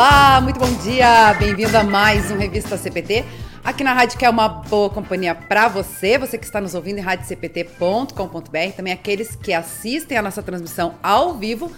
Olá, muito bom dia. Bem-vindo a mais um Revista CPT. Aqui na rádio que é uma boa companhia para você, você que está nos ouvindo em radiocpt.com.br, também aqueles que assistem a nossa transmissão ao vivo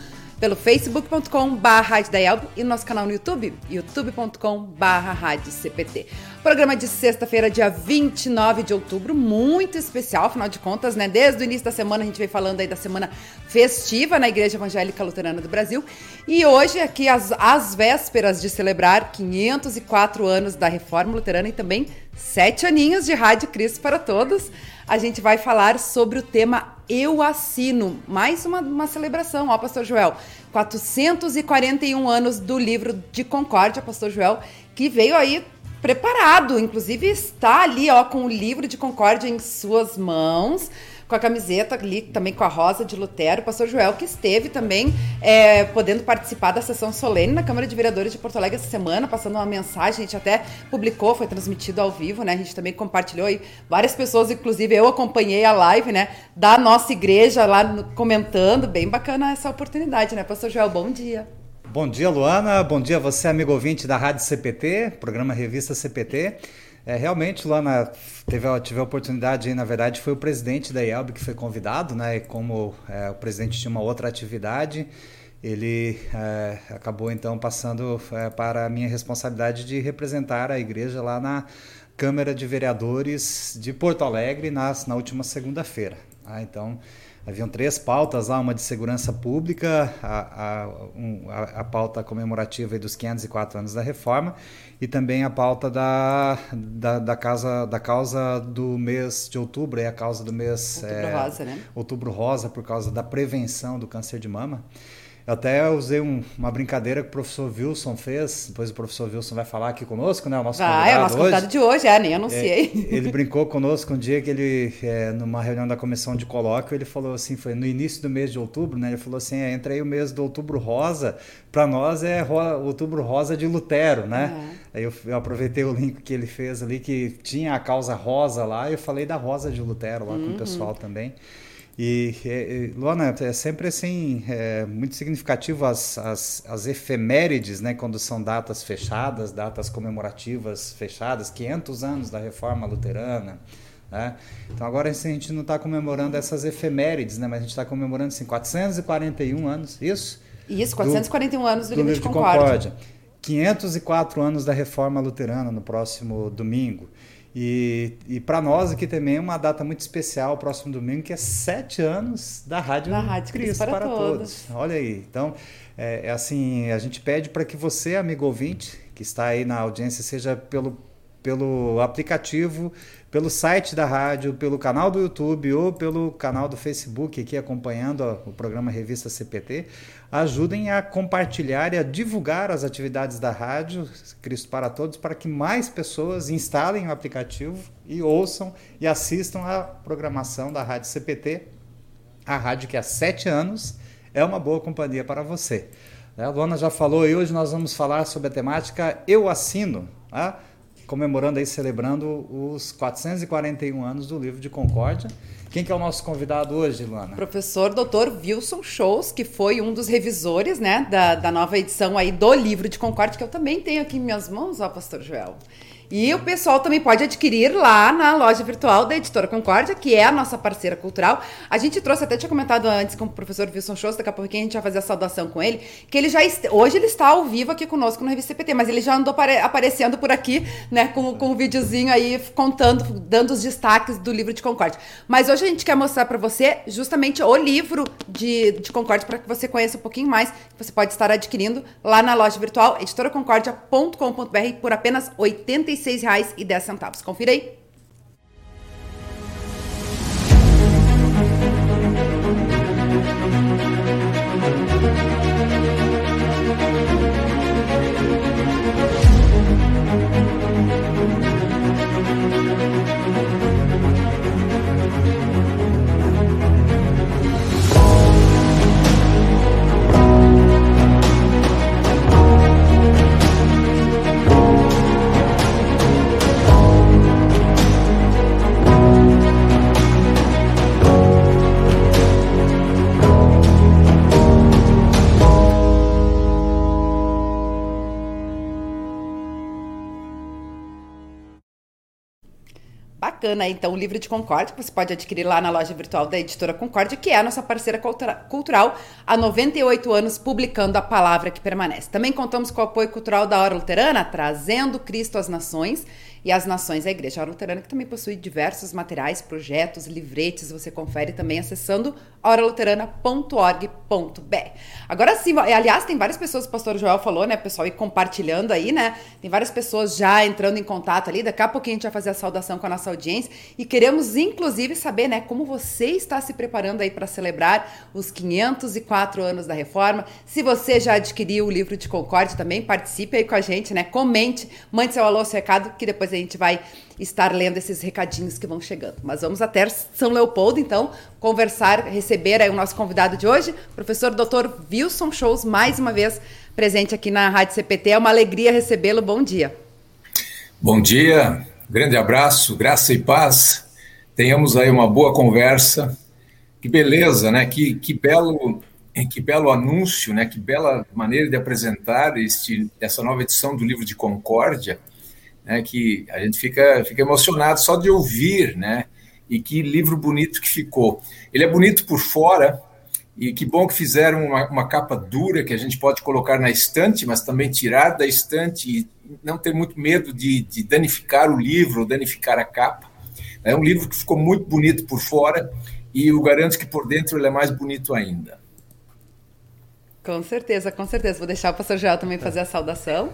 pelo facebook.com.br e no nosso canal no YouTube, youtube.com.br CPT. Programa de sexta-feira, dia 29 de outubro, muito especial, afinal de contas, né? Desde o início da semana a gente vem falando aí da semana festiva na Igreja Evangélica Luterana do Brasil. E hoje, aqui, às, às vésperas de celebrar 504 anos da Reforma Luterana e também sete aninhos de Rádio Cristo para Todos, a gente vai falar sobre o tema Eu Assino. Mais uma, uma celebração, ó, Pastor Joel. 441 anos do livro de Concórdia, Pastor Joel, que veio aí preparado, inclusive está ali, ó, com o livro de Concórdia em suas mãos com a camiseta ali, também com a rosa de Lutero, o pastor Joel, que esteve também é, podendo participar da sessão solene na Câmara de Vereadores de Porto Alegre essa semana, passando uma mensagem, a gente até publicou, foi transmitido ao vivo, né? A gente também compartilhou e várias pessoas, inclusive eu acompanhei a live, né, da nossa igreja lá comentando, bem bacana essa oportunidade, né, pastor Joel? Bom dia. Bom dia, Luana. Bom dia você, amigo ouvinte da Rádio CPT, programa Revista CPT. É, realmente, Luana, teve, tive a oportunidade, na verdade, foi o presidente da IELB que foi convidado, né? E como é, o presidente tinha uma outra atividade, ele é, acabou então passando é, para a minha responsabilidade de representar a igreja lá na Câmara de Vereadores de Porto Alegre nas, na última segunda-feira. Ah, então, Haviam três pautas lá, uma de segurança pública, a, a, um, a, a pauta comemorativa dos 504 anos da reforma e também a pauta da, da, da, casa, da causa do mês de outubro, é a causa do mês... Outubro é, Rosa, né? Outubro Rosa, por causa da prevenção do câncer de mama. Eu até usei um, uma brincadeira que o professor Wilson fez, depois o professor Wilson vai falar aqui conosco, né? O nosso vai, é o nosso convidado de hoje, é, nem anunciei. É, ele brincou conosco um dia que ele, é, numa reunião da comissão de colóquio, ele falou assim, foi no início do mês de outubro, né? Ele falou assim, é, entra aí o mês do outubro rosa, para nós é ro outubro rosa de Lutero, né? Uhum. Aí eu, eu, aproveitei o link que ele fez ali, que tinha a causa rosa lá, e eu falei da rosa de Lutero lá uhum. com o uhum. pessoal também. E, e Luana, é sempre assim, é muito significativo as, as, as efemérides, né, quando são datas fechadas, datas comemorativas fechadas, 500 anos da reforma luterana. Né? Então agora assim, a gente não está comemorando essas efemérides, né, mas a gente está comemorando assim, 441 anos, isso? Isso, 441 do, anos do, do livro de Concórdia. Concórdia. 504 anos da reforma luterana no próximo domingo. E, e para nós aqui também é uma data muito especial, próximo domingo, que é sete anos da Rádio, da Rádio Cristo, para, para todos. todos. Olha aí. Então, é, é assim, a gente pede para que você, amigo ouvinte, que está aí na audiência, seja pelo, pelo aplicativo, pelo site da rádio, pelo canal do YouTube ou pelo canal do Facebook aqui acompanhando o programa Revista CPT, ajudem a compartilhar e a divulgar as atividades da rádio Cristo para Todos para que mais pessoas instalem o aplicativo e ouçam e assistam à programação da Rádio CPT, a rádio que há sete anos é uma boa companhia para você. A Luana já falou e hoje nós vamos falar sobre a temática Eu Assino. Tá? comemorando aí, celebrando os 441 anos do livro de Concórdia. Quem que é o nosso convidado hoje, Luana? Professor Dr. Wilson Shows, que foi um dos revisores, né, da, da nova edição aí do livro de Concórdia, que eu também tenho aqui em minhas mãos, ó, pastor Joel. E o pessoal também pode adquirir lá na loja virtual da Editora Concórdia, que é a nossa parceira cultural. A gente trouxe, até tinha comentado antes com o professor Wilson Schoss, daqui a pouquinho a gente vai fazer a saudação com ele, que ele já hoje ele está ao vivo aqui conosco no Revista CPT, mas ele já andou apare... aparecendo por aqui, né, com, com um videozinho aí contando, dando os destaques do livro de Concórdia. Mas hoje a gente quer mostrar para você justamente o livro de, de Concórdia para que você conheça um pouquinho mais, você pode estar adquirindo lá na loja virtual editoraconcordia.com.br por apenas R$ 85 R$ Confira aí. Bacana. Então, o livro de Concórdia, que você pode adquirir lá na loja virtual da editora Concórdia, que é a nossa parceira cultural há 98 anos, publicando a palavra que permanece. Também contamos com o apoio cultural da Hora Luterana, trazendo Cristo às nações e as nações, a Igreja Luterana, que também possui diversos materiais, projetos, livretes, você confere também acessando oraluterana.org.br. Agora sim, aliás, tem várias pessoas, o pastor Joel falou, né, pessoal, e compartilhando aí, né, tem várias pessoas já entrando em contato ali, daqui a pouquinho a gente vai fazer a saudação com a nossa audiência e queremos, inclusive, saber, né, como você está se preparando aí para celebrar os 504 anos da Reforma. Se você já adquiriu o livro de Concórdia também, participe aí com a gente, né, comente, mande seu alô, seu recado, que depois a gente vai estar lendo esses recadinhos que vão chegando. Mas vamos até São Leopoldo, então, conversar, receber aí o nosso convidado de hoje, professor Dr. Wilson Shows, mais uma vez presente aqui na Rádio CPT. É uma alegria recebê-lo. Bom dia. Bom dia, grande abraço, graça e paz. Tenhamos aí uma boa conversa. Que beleza, né? Que, que belo que belo anúncio, né? Que bela maneira de apresentar este, essa nova edição do livro de Concórdia né, que a gente fica, fica emocionado só de ouvir, né? E que livro bonito que ficou. Ele é bonito por fora, e que bom que fizeram uma, uma, capa dura que a gente pode colocar na estante, mas também tirar da estante e não ter muito medo de, de danificar o livro, danificar a capa. É um livro que ficou muito bonito por fora e eu garanto que por dentro ele é mais bonito ainda. Com certeza, com certeza. Vou deixar o pastor Joel também fazer a saudação.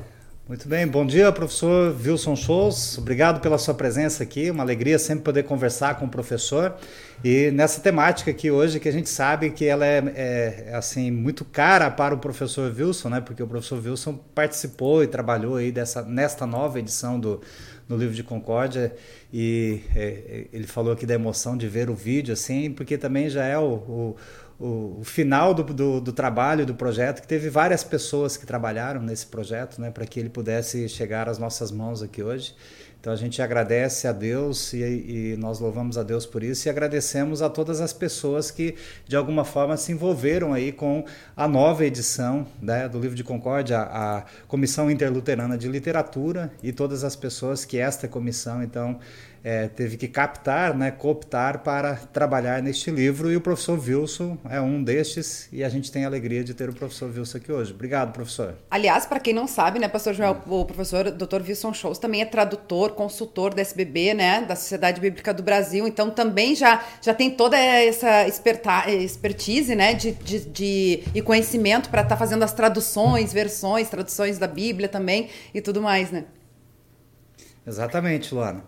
Muito bem, bom dia, professor Wilson Shows. Obrigado pela sua presença aqui. Uma alegria sempre poder conversar com o professor. E nessa temática aqui hoje, que a gente sabe que ela é, é, é, assim muito cara para o professor Wilson, né? Porque o professor Wilson participou e trabalhou aí dessa, nesta nova edição do, do livro de Concórdia e é, ele falou aqui da emoção de ver o vídeo, assim, porque também já é o, o o, o final do, do, do, trabalho, do projeto, que teve várias pessoas que trabalharam nesse projeto, né, para que ele pudesse chegar às nossas mãos aqui hoje. Então a gente agradece a Deus e, e, nós louvamos a Deus por isso e agradecemos a todas as pessoas que de alguma forma se envolveram aí com a nova edição né, do livro de Concórdia, a Comissão Interluterana de Literatura e todas as pessoas que esta comissão então é, teve que captar, né, cooptar para trabalhar neste livro e o professor Wilson é um destes e a gente tem a alegria de ter o professor Wilson aqui hoje. Obrigado, professor. Aliás, para quem não sabe, né, pastor Joel, o professor Dr. Wilson Shows também é tradutor, consultor da SBB, né, da Sociedade Bíblica do Brasil, então também já, já tem toda essa experta, expertise, né, de, de, de e conhecimento para estar tá fazendo as traduções, versões, traduções da Bíblia também e tudo mais, né? Exatamente, Luana.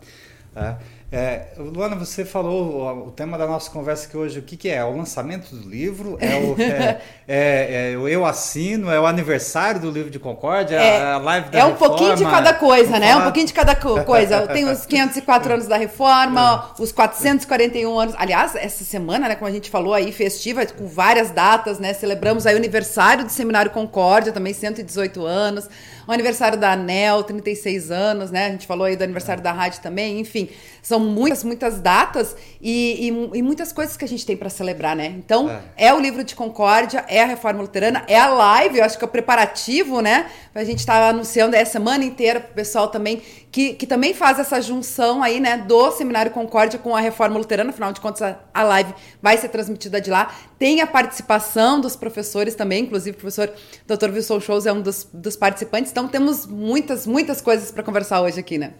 Tá? É, Luana, você falou o, tema da nossa conversa aqui hoje, o que, que é? é o lançamento do livro? É o, é, é, é, o Eu Assino? É o aniversário do livro de Concórdia? É, a live da É um reforma, pouquinho de cada coisa, né? Um pouquinho de cada coisa. Tem os 504 anos da reforma, os 441 anos. Aliás, essa semana, né, como a gente falou aí, festiva, com várias datas, né? Celebramos aí o aniversário do Seminário Concórdia, também 118 anos o aniversário da ANEL, 36 anos, né? A gente falou aí do aniversário da rádio também, enfim. São muitas, muitas datas e, e, e muitas coisas que a gente tem para celebrar, né? Então, é. é. o livro de Concórdia, é a Reforma Luterana, é a live, eu acho que é o preparativo, né? A gente está anunciando essa semana inteira pro pessoal também, que, que também faz essa junção aí, né, do Seminário Concórdia com a Reforma Luterana, afinal de contas, a, a live vai ser transmitida de lá. Tem a participação dos professores também, inclusive o professor Dr. Wilson Shows é um dos, dos participantes, então temos muitas, muitas coisas para conversar hoje aqui, né?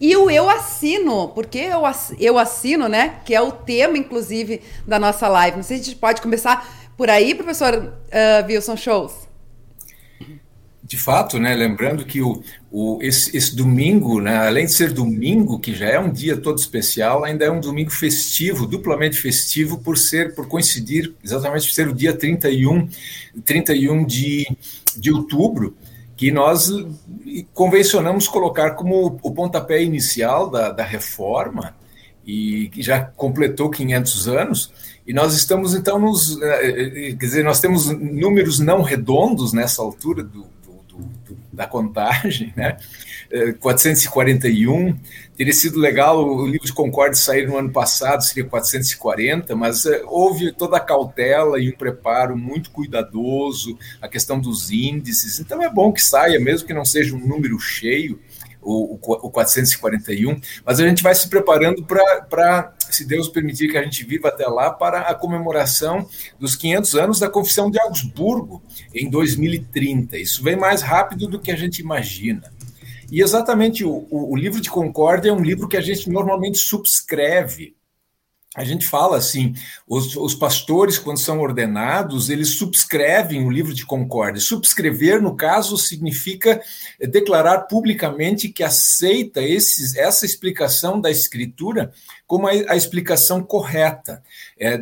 E o eu assino, porque eu, eu assino, né? Que é o tema, inclusive, da nossa live. Não sei se a gente pode começar por aí, professor uh, Wilson Shows. De fato, né? Lembrando que o, o, esse, esse domingo, né, além de ser domingo, que já é um dia todo especial, ainda é um domingo festivo, duplamente festivo, por ser, por coincidir exatamente ser o dia 31, 31 de, de outubro, que nós convencionamos colocar como o pontapé inicial da, da reforma, e que já completou 500 anos, e nós estamos então nos. Eh, eh, quer dizer, nós temos números não redondos nessa altura do, da contagem, né? 441. Eh, Teria sido legal o livro de Concórdia sair no ano passado, seria 440, mas uh, houve toda a cautela e um preparo muito cuidadoso, a questão dos índices. Então é bom que saia, mesmo que não seja um número cheio. O, o 441, mas a gente vai se preparando para, se Deus permitir que a gente viva até lá, para a comemoração dos 500 anos da Confissão de Augsburgo, em 2030. Isso vem mais rápido do que a gente imagina. E exatamente o, o, o livro de Concórdia é um livro que a gente normalmente subscreve a gente fala assim, os, os, pastores, quando são ordenados, eles subscrevem o livro de concórdia. Subscrever, no caso, significa declarar publicamente que aceita esses, essa explicação da Escritura como a, a explicação correta, é,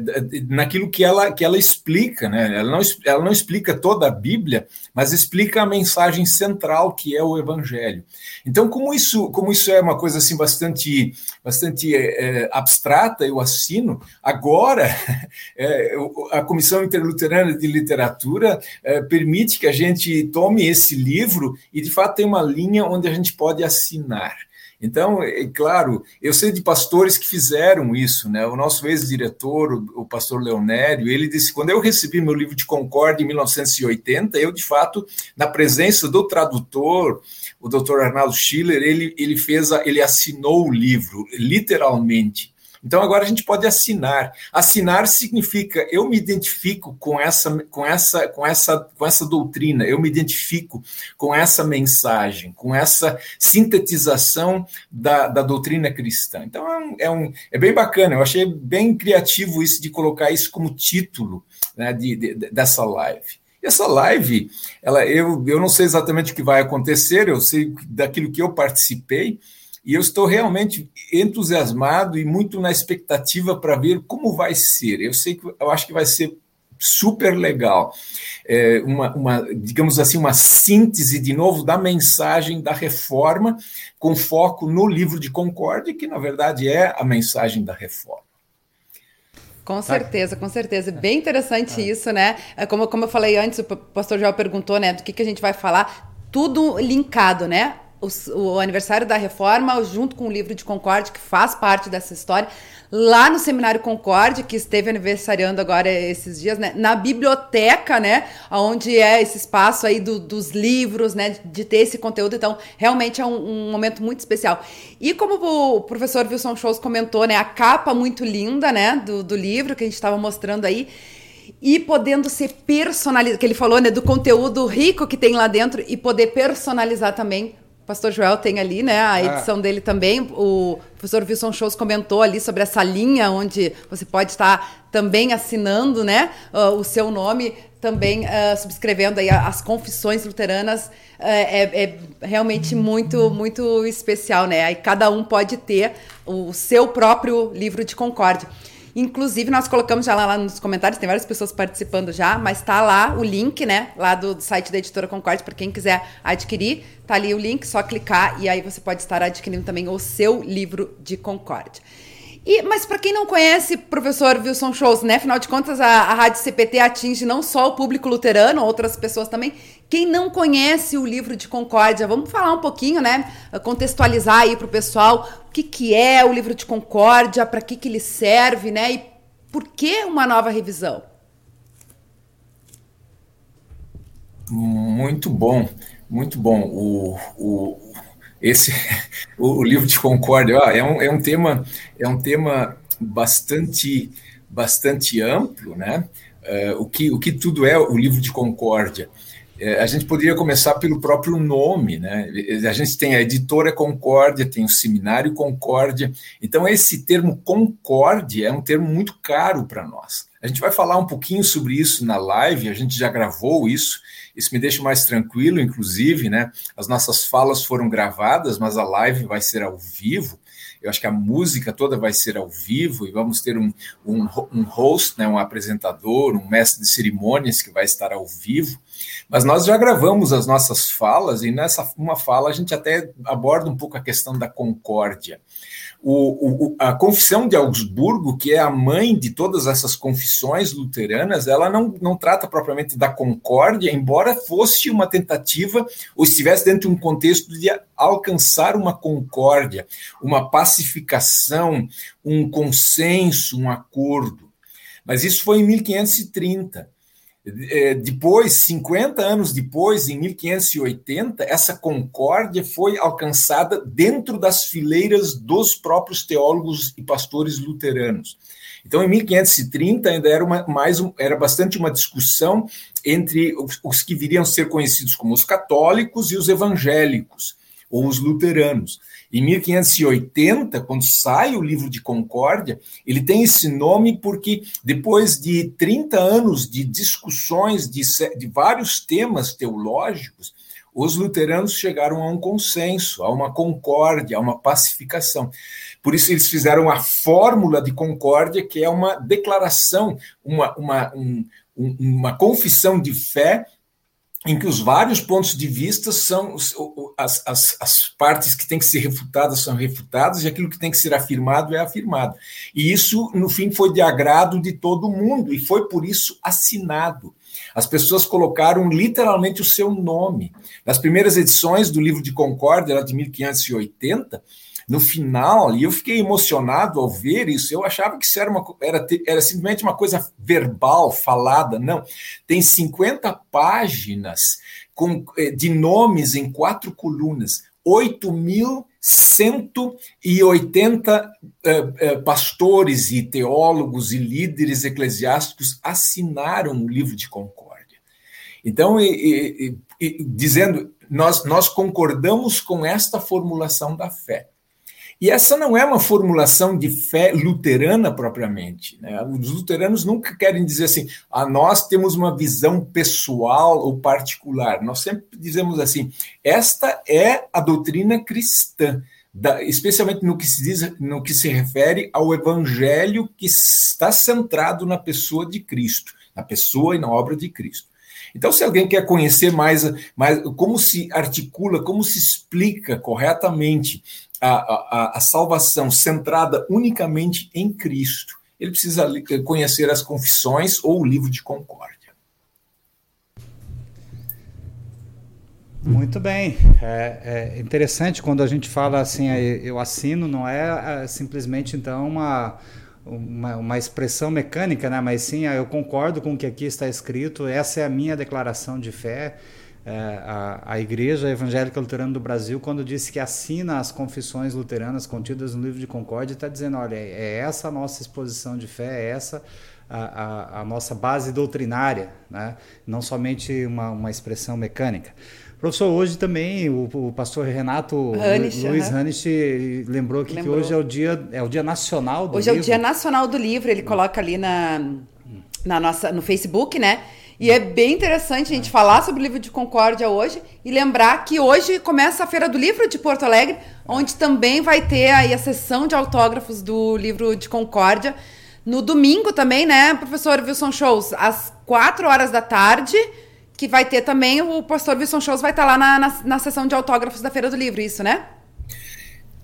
naquilo que ela, que ela explica. Né? Ela, não, ela não explica toda a Bíblia, mas explica a mensagem central, que é o Evangelho. Então, como isso, como isso é uma coisa assim bastante, bastante é, abstrata, eu assino, agora é, a Comissão Interluterana de Literatura é, permite que a gente tome esse livro e, de fato, tem uma linha onde a gente pode assinar. Então, é claro, eu sei de pastores que fizeram isso, né? O nosso ex-diretor, o, pastor Leonério, ele disse: quando eu recebi meu livro de Concórdia em 1980, eu, de fato, na presença do tradutor, o Dr. Arnaldo Schiller, ele, ele fez, a, ele assinou o livro, literalmente. Então agora a gente pode assinar. Assinar significa eu me identifico com essa, com essa, com essa, com essa doutrina, eu me identifico com essa mensagem, com essa sintetização da, da doutrina cristã. Então é, um, é, um, é bem bacana. Eu achei bem criativo isso de colocar isso como título né, de, de, dessa live. Essa live, ela, eu, eu não sei exatamente o que vai acontecer, eu sei daquilo que eu participei, e eu estou realmente entusiasmado e muito na expectativa para ver como vai ser. Eu sei que eu acho que vai ser super legal. É uma, uma, digamos assim, uma síntese de novo da mensagem da reforma, com foco no livro de Concórdia, que na verdade é a mensagem da reforma. Com tá. certeza, com certeza. Bem interessante é. isso, né? É como, como eu falei antes, o pastor Joel perguntou, né, do que, que a gente vai falar. Tudo linkado, né? O, o, aniversário da reforma, junto com o livro de Concórdia, que faz parte dessa história, lá no Seminário Concórdia, que esteve aniversariando agora esses dias, né? Na biblioteca, né? Onde é esse espaço aí do, dos livros, né? De ter esse conteúdo. Então, realmente é um, um momento muito especial. E como o professor Wilson Shows comentou, né? A capa muito linda, né? Do, do livro que a gente estava mostrando aí e podendo ser personalizado, que ele falou, né, do conteúdo rico que tem lá dentro e poder personalizar também pastor Joel tem ali, né, a ah. edição ah. dele também. O professor Wilson Shows comentou ali sobre essa linha onde você pode estar também assinando, né, uh, o seu nome, também uh, subscrevendo aí as confissões luteranas. Uh, é, é, realmente muito, muito especial, né? Aí cada um pode ter o seu próprio livro de concórdia. Inclusive, nós colocamos já lá, lá, nos comentários, tem várias pessoas participando já, mas tá lá o link, né? Lá do, do site da editora Concorde, para quem quiser adquirir. Tá ali o link, só clicar e aí você pode estar adquirindo também o seu livro de Concorde. E, mas para quem não conhece, professor Wilson Shows, né? Afinal de contas, a, a Rádio CPT atinge não só o público luterano, outras pessoas também. Quem não conhece o livro de Concórdia, vamos falar um pouquinho, né? Contextualizar aí para o pessoal o que, que é o livro de Concórdia, para que, que ele serve, né? E por que uma nova revisão? Muito bom, muito bom. O, o, esse o, livro de Concórdia é, um, é um tema é um tema bastante bastante amplo, né? Uh, o que o que tudo é o livro de Concórdia? Uh, a gente poderia começar pelo próprio nome, né? A gente tem a editora Concórdia, tem o seminário Concórdia. Então esse termo Concórdia é um termo muito caro para nós. A gente vai falar um pouquinho sobre isso na live. A gente já gravou isso. Isso me deixa mais tranquilo, inclusive, né? As nossas falas foram gravadas, mas a live vai ser ao vivo. Eu acho que a música toda vai ser ao vivo e vamos ter um, um, um host, né, um apresentador, um mestre de cerimônias que vai estar ao vivo. Mas nós já gravamos as nossas falas e nessa uma fala a gente até aborda um pouco a questão da concórdia o, o, a Confissão de Augsburgo, que é a mãe de todas essas confissões luteranas, ela não, não trata propriamente da concórdia, embora fosse uma tentativa, ou estivesse dentro de um contexto de alcançar uma concórdia, uma pacificação, um consenso, um acordo. Mas isso foi em 1530. É, depois, 50 anos depois, em 1580, essa concórdia foi alcançada dentro das fileiras dos próprios teólogos e pastores luteranos. Então, em 1530 ainda era uma, mais era bastante uma discussão entre os, os que viriam ser conhecidos como os católicos e os evangélicos ou os luteranos. Em 1580, quando sai o livro de Concórdia, ele tem esse nome porque depois de 30 anos de discussões de, de vários temas teológicos, os luteranos chegaram a um consenso, a uma concórdia, a uma pacificação. Por isso, eles fizeram a fórmula de concórdia, que é uma declaração, uma, uma, um, uma confissão de fé em que os vários pontos de vista são as, as, as, partes que têm que ser refutadas são refutadas e aquilo que tem que ser afirmado é afirmado. E isso, no fim, foi de agrado de todo mundo e foi por isso assinado. As pessoas colocaram literalmente o seu nome. Nas primeiras edições do livro de Concórdia, lá de 1580, no final, e eu fiquei emocionado ao ver isso, eu achava que isso era, uma, era, era simplesmente uma coisa verbal, falada. Não, tem 50 páginas com, eh, de nomes em quatro colunas, 8.180 eh, eh, pastores e teólogos e líderes eclesiásticos assinaram o livro de Concórdia. Então, e, e, e, dizendo, nós, nós concordamos com esta formulação da fé. E essa não é uma formulação de fé luterana propriamente. Né? Os luteranos nunca querem dizer assim, a ah, nós temos uma visão pessoal ou particular. Nós sempre dizemos assim, esta é a doutrina cristã. Da, especialmente no que se diz, no que se refere ao evangelho que está centrado na pessoa de Cristo, na pessoa e na obra de Cristo. Então, se alguém quer conhecer mais, mais como se articula, como se explica corretamente a, a, a salvação centrada unicamente em Cristo, ele precisa conhecer as confissões ou o livro de concórdia. Muito bem. É, é, interessante quando a gente fala assim, eu assino, não é, é simplesmente então uma, uma, uma, expressão mecânica, né? mas sim, eu concordo com o que aqui está escrito, essa é a minha declaração de fé a, a Igreja Evangélica Luterana do Brasil, quando disse que assina as confissões luteranas contidas no livro de Concórdia, está dizendo: olha, é essa a nossa exposição de fé, é essa a, a, a nossa base doutrinária, né? não somente uma, uma expressão mecânica. Professor, hoje também o, o pastor Renato Hanisch, Luiz uhum. Hanisch lembrou, que, lembrou. que hoje é o dia é o dia nacional do hoje livro. Hoje é o dia nacional do livro. Ele coloca ali na, na nossa no Facebook, né? E é bem interessante a gente falar sobre o livro de Concórdia hoje e lembrar que hoje começa a Feira do Livro de Porto Alegre, onde também vai ter aí a sessão de autógrafos do livro de Concórdia. No domingo também, né, professor Wilson Shows, às 4 horas da tarde, que vai ter também, o pastor Wilson Shows vai estar lá na, na, na sessão de autógrafos da Feira do Livro, isso, né?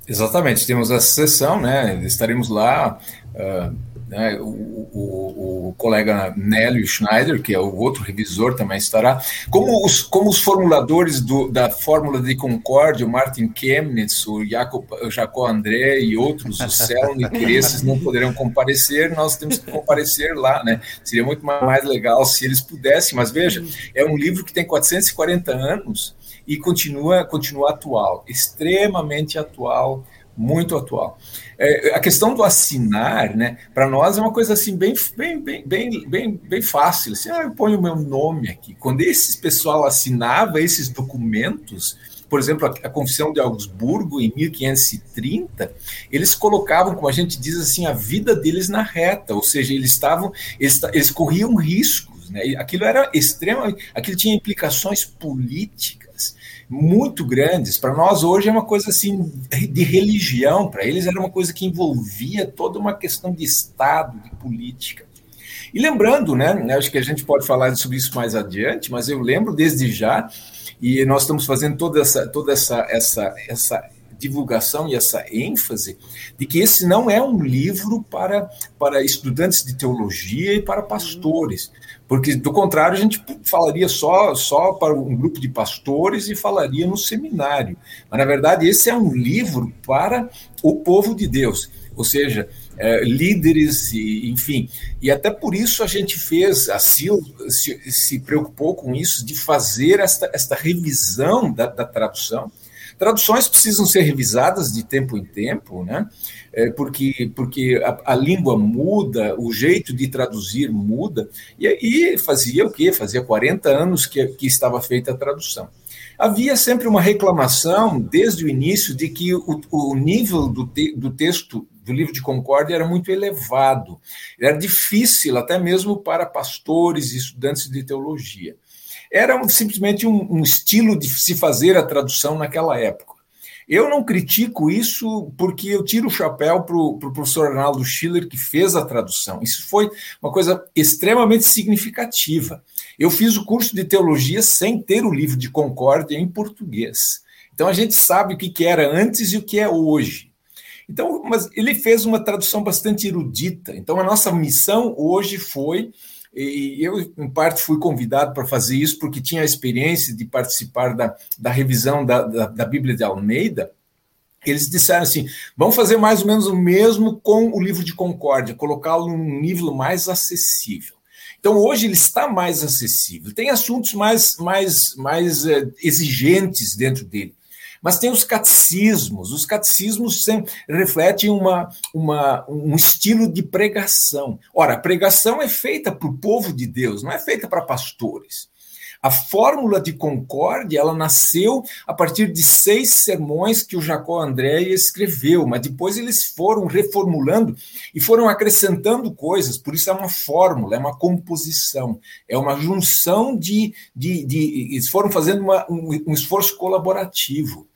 Exatamente, temos essa sessão, né? Estaremos lá. Uh né? O, o, o, colega Nélio Schneider, que é o outro revisor, também estará. Como os, como os formuladores do, da fórmula de concórdia, o Martin Chemnitz, o Jacob, Jacó André e outros, o Selny, que esses não poderão comparecer, nós temos que comparecer lá. Né? Seria muito mais legal se eles pudessem, mas veja, é um livro que tem 440 anos e continua, continua atual, extremamente atual, muito atual. É, a questão do assinar, né, para nós é uma coisa assim bem, bem, bem, bem, bem, bem fácil. Assim, ah, eu ponho o meu nome aqui. Quando esse pessoal assinava esses documentos, por exemplo, a, a Confissão de Augsburgo, em 1530, eles colocavam, como a gente diz assim, a vida deles na reta, ou seja, eles estavam, eles, eles corriam riscos. Né? Aquilo era extremamente. Aquilo tinha implicações políticas muito grandes. Para nós hoje é uma coisa assim de religião, para eles era uma coisa que envolvia toda uma questão de Estado, de política. E lembrando, né, né, acho que a gente pode falar sobre isso mais adiante, mas eu lembro desde já, e nós estamos fazendo toda essa, toda essa, essa, essa divulgação e essa ênfase de que esse não é um livro para, para estudantes de teologia e para pastores. Porque, do contrário, a gente falaria só, só para um grupo de pastores e falaria no seminário. Mas, na verdade, esse é um livro para o povo de Deus. ou seja, é, líderes, e, enfim. E até por isso a gente fez, a Sil se, se preocupou com isso, de fazer esta, esta revisão da, da tradução. Traduções precisam ser revisadas de tempo em tempo, né? É, porque, porque a, a, língua muda, o jeito de traduzir muda, e aí fazia o quê? Fazia 40 anos que, que estava feita a tradução. Havia sempre uma reclamação, desde o início, de que o, o nível do, te, do texto do livro de Concórdia era muito elevado. Era difícil, até mesmo para pastores e estudantes de teologia. Era simplesmente um, um estilo de se fazer a tradução naquela época. Eu não critico isso porque eu tiro o chapéu para o pro professor Arnaldo Schiller, que fez a tradução. Isso foi uma coisa extremamente significativa. Eu fiz o curso de teologia sem ter o livro de Concórdia em português. Então a gente sabe o que era antes e o que é hoje. Então, mas ele fez uma tradução bastante erudita. Então a nossa missão hoje foi e eu, em parte, fui convidado para fazer isso porque tinha a experiência de participar da, da revisão da, da, da Bíblia de Almeida. Eles disseram assim: vamos fazer mais ou menos o mesmo com o livro de Concórdia, colocá-lo num nível mais acessível. Então, hoje ele está mais acessível. Tem assuntos mais, mais, mais é, exigentes dentro dele. Mas tem os catecismos. Os catecismos refletem uma, uma, um estilo de pregação. Ora, a pregação é feita para o povo de Deus, não é feita para pastores. A fórmula de concórdia ela nasceu a partir de seis sermões que o Jacó André escreveu, mas depois eles foram reformulando e foram acrescentando coisas, por isso é uma fórmula, é uma composição, é uma junção de. de, de eles foram fazendo uma, um, um esforço colaborativo.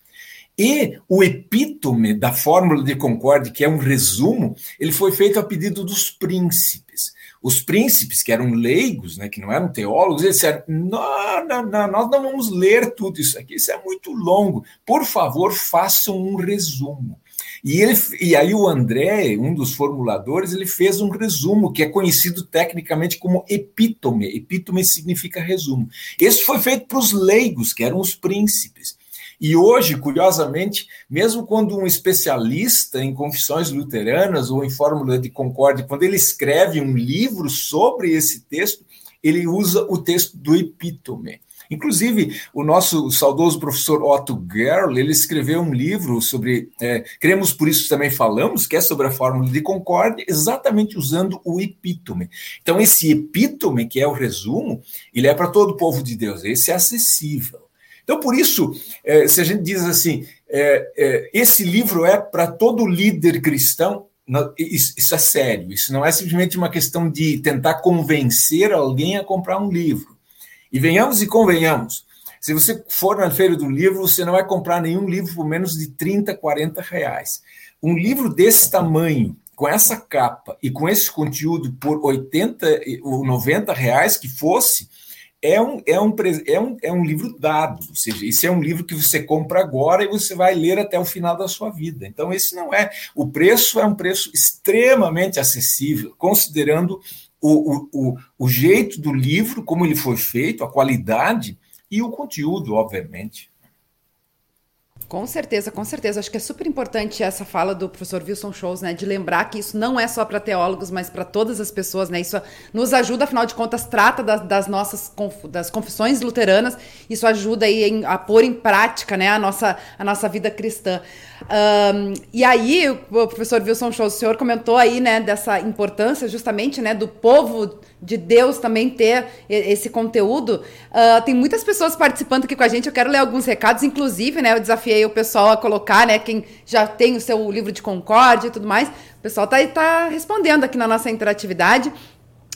E o epítome da fórmula de Concórdia, que é um resumo, ele foi feito a pedido dos príncipes. Os príncipes, que eram leigos, né, que não eram teólogos, eles disseram: não, não, não, nós não vamos ler tudo isso aqui, isso é muito longo. Por favor, façam um resumo. E, ele, e aí o André, um dos formuladores, ele fez um resumo que é conhecido tecnicamente como epítome. Epítome significa resumo. Esse foi feito para os leigos, que eram os príncipes. E hoje, curiosamente, mesmo quando um especialista em confissões luteranas ou em fórmula de concórdia, quando ele escreve um livro sobre esse texto, ele usa o texto do epítome. Inclusive, o nosso saudoso professor Otto Gerl, ele escreveu um livro sobre, é, cremos por isso também falamos, que é sobre a fórmula de concórdia, exatamente usando o epítome. Então, esse epítome, que é o resumo, ele é para todo o povo de Deus, esse é acessível. Então, por isso, é, se a gente diz assim, é, é, esse livro é para todo líder cristão, isso, isso, é sério, isso não é simplesmente uma questão de tentar convencer alguém a comprar um livro. E venhamos e convenhamos, se você for na feira do livro, você não vai comprar nenhum livro por menos de 30, 40 reais. Um livro desse tamanho, com essa capa e com esse conteúdo por 80 ou 90 reais que fosse, é um, é, um, é, um, é um livro dado, ou seja, esse é um livro que você compra agora e você vai ler até o final da sua vida. Então, esse não é. O preço é um preço extremamente acessível, considerando o, o, o, o jeito do livro, como ele foi feito, a qualidade e o conteúdo, obviamente. Com certeza, com certeza. Acho que é super importante essa fala do professor Wilson Shows, né? De lembrar que isso não é só para teólogos, mas para todas as pessoas, né? Isso nos ajuda, afinal de contas, trata das, das nossas das confissões luteranas. Isso ajuda aí em, a pôr em prática, né? A nossa, a nossa vida cristã. Um, e aí, o professor Wilson Shows, o senhor comentou aí, né? Dessa importância, justamente, né? Do povo de Deus também ter esse conteúdo. Uh, tem muitas pessoas participando aqui com a gente. Eu quero ler alguns recados, inclusive, né? Eu desafiei o pessoal a colocar, né? Quem já tem o seu livro de concórdia e tudo mais. O pessoal tá, tá respondendo aqui na nossa interatividade.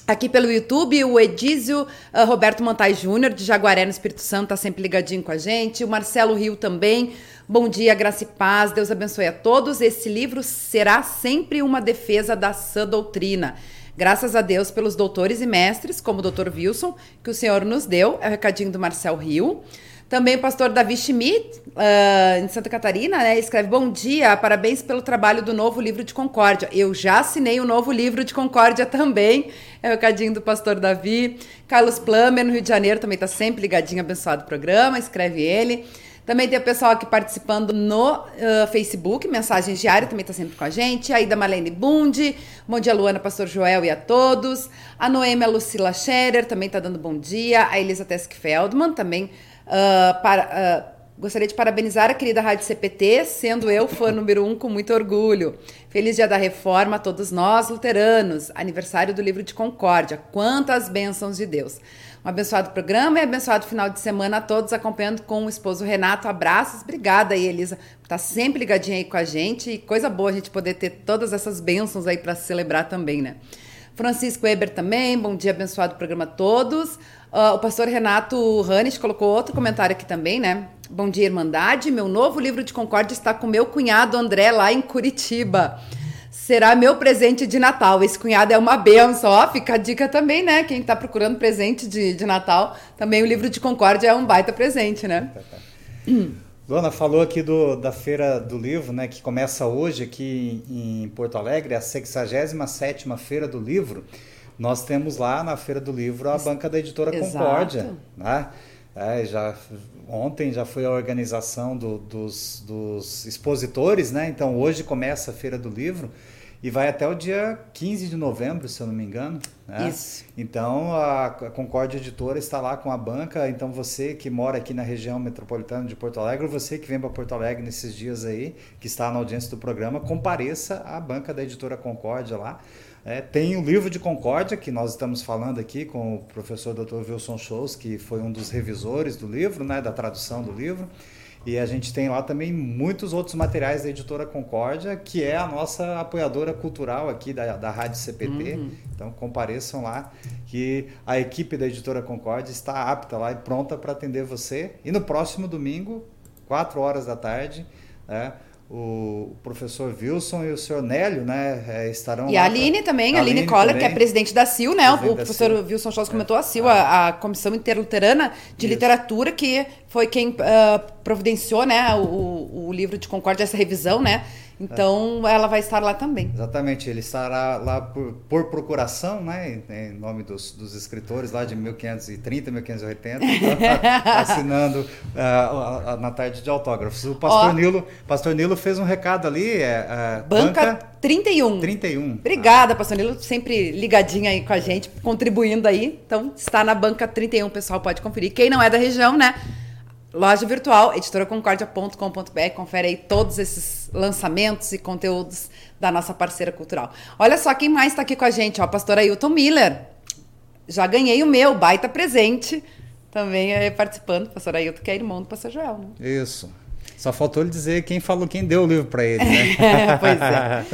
Aqui pelo YouTube, o Edísio uh, Roberto Montai Júnior, de Jaguaré, no Espírito Santo, tá sempre ligadinho com a gente. O Marcelo Rio também. Bom dia, graça e paz. Deus abençoe a todos. Esse livro será sempre uma defesa da sã doutrina. Graças a Deus pelos doutores e mestres, como o doutor Wilson, que o senhor nos deu. É o recadinho do Marcel Rio. Também o pastor Davi Schmidt, uh, em Santa Catarina, né, escreve: Bom dia, parabéns pelo trabalho do novo livro de Concórdia. Eu já assinei o novo livro de Concórdia também. É o recadinho do pastor Davi. Carlos Plummer, no Rio de Janeiro, também está sempre ligadinho, abençoado programa, escreve ele. Também tem o pessoal aqui participando no uh, Facebook, Mensagens Diárias, também está sempre com a gente. A Ida Marlene Bundi, bom dia Luana, Pastor Joel e a todos. A Noêmia Lucila Scherer também está dando bom dia. A Elisa Tesk Feldman também uh, para... Uh, Gostaria de parabenizar a querida Rádio CPT, sendo eu fã número um com muito orgulho. Feliz Dia da Reforma a todos nós, luteranos. Aniversário do livro de Concórdia. Quantas bênçãos de Deus. Um abençoado programa e abençoado final de semana a todos, acompanhando com o esposo Renato. Abraços. Obrigada aí, Elisa, por estar sempre ligadinha aí com a gente. E coisa boa a gente poder ter todas essas bênçãos aí para celebrar também, né? Francisco Weber também, bom dia, abençoado programa a todos. Uh, o pastor Renato Hannes colocou outro comentário aqui também, né? Bom dia, Irmandade. Meu novo livro de Concórdia está com meu cunhado André lá em Curitiba será meu presente de Natal. Esse cunhado é uma benção. Ó, fica a dica também, né? Quem está procurando presente de, de Natal, também o livro de Concórdia é um baita presente, né? Luana falou aqui do, da Feira do Livro, né, que começa hoje aqui em, Porto Alegre, a 67ª Feira do Livro. Nós temos lá na Feira do Livro a banca da editora Exato. Concórdia, né? É, já ontem já foi a organização do, dos, dos, expositores, né? Então hoje começa a Feira do Livro e vai até o dia 15 de novembro, se eu não me engano. Né? Isso. Então a, a Concórdia Editora está lá com a banca. Então você que mora aqui na região metropolitana de Porto Alegre, você que vem para Porto Alegre nesses dias aí, que está na audiência do programa, compareça à banca da Editora Concórdia lá. É, tem o livro de Concórdia, que nós estamos falando aqui com o professor Dr. Wilson Shows, que foi um dos revisores do livro, né, da tradução do livro. E a gente tem lá também muitos outros materiais da editora Concórdia, que é a nossa apoiadora cultural aqui da, da Rádio CPT. Uhum. Então compareçam lá, que a equipe da editora Concórdia está apta lá e pronta para atender você. E no próximo domingo, 4 horas da tarde, né, o professor Wilson e o senhor Nélio, né, é, estarão E a Aline pra... também, a Aline, Aline Coller, que é presidente da CIL, né, o professor Wilson Schultz comentou, a CIL, é. a, a Comissão Interluterana de Isso. Literatura, que foi quem uh, providenciou, né, o, o livro de Concórdia, essa revisão, né, então, é. ela vai estar lá também. Exatamente, ele estará lá por, por procuração, né, em nome dos, dos escritores lá de 1530, 1580, assinando uh, na tarde de autógrafos. O pastor, Ó, Nilo, pastor Nilo fez um recado ali. É, uh, banca, banca 31. 31. Obrigada, ah. pastor Nilo, sempre ligadinho aí com a gente, contribuindo aí. Então, está na banca 31, o pessoal pode conferir. Quem não é da região, né? Loja virtual, editoraconcordia.com.br, confere aí todos esses lançamentos e conteúdos da nossa parceira cultural. Olha só quem mais está aqui com a gente, ó, pastor Ailton Miller. Já ganhei o meu, baita presente, também é, participando, pastor Ailton, que é irmão do pastor Joel. Né? Isso. Só faltou ele dizer quem falou, quem deu o livro para ele, né? pois é.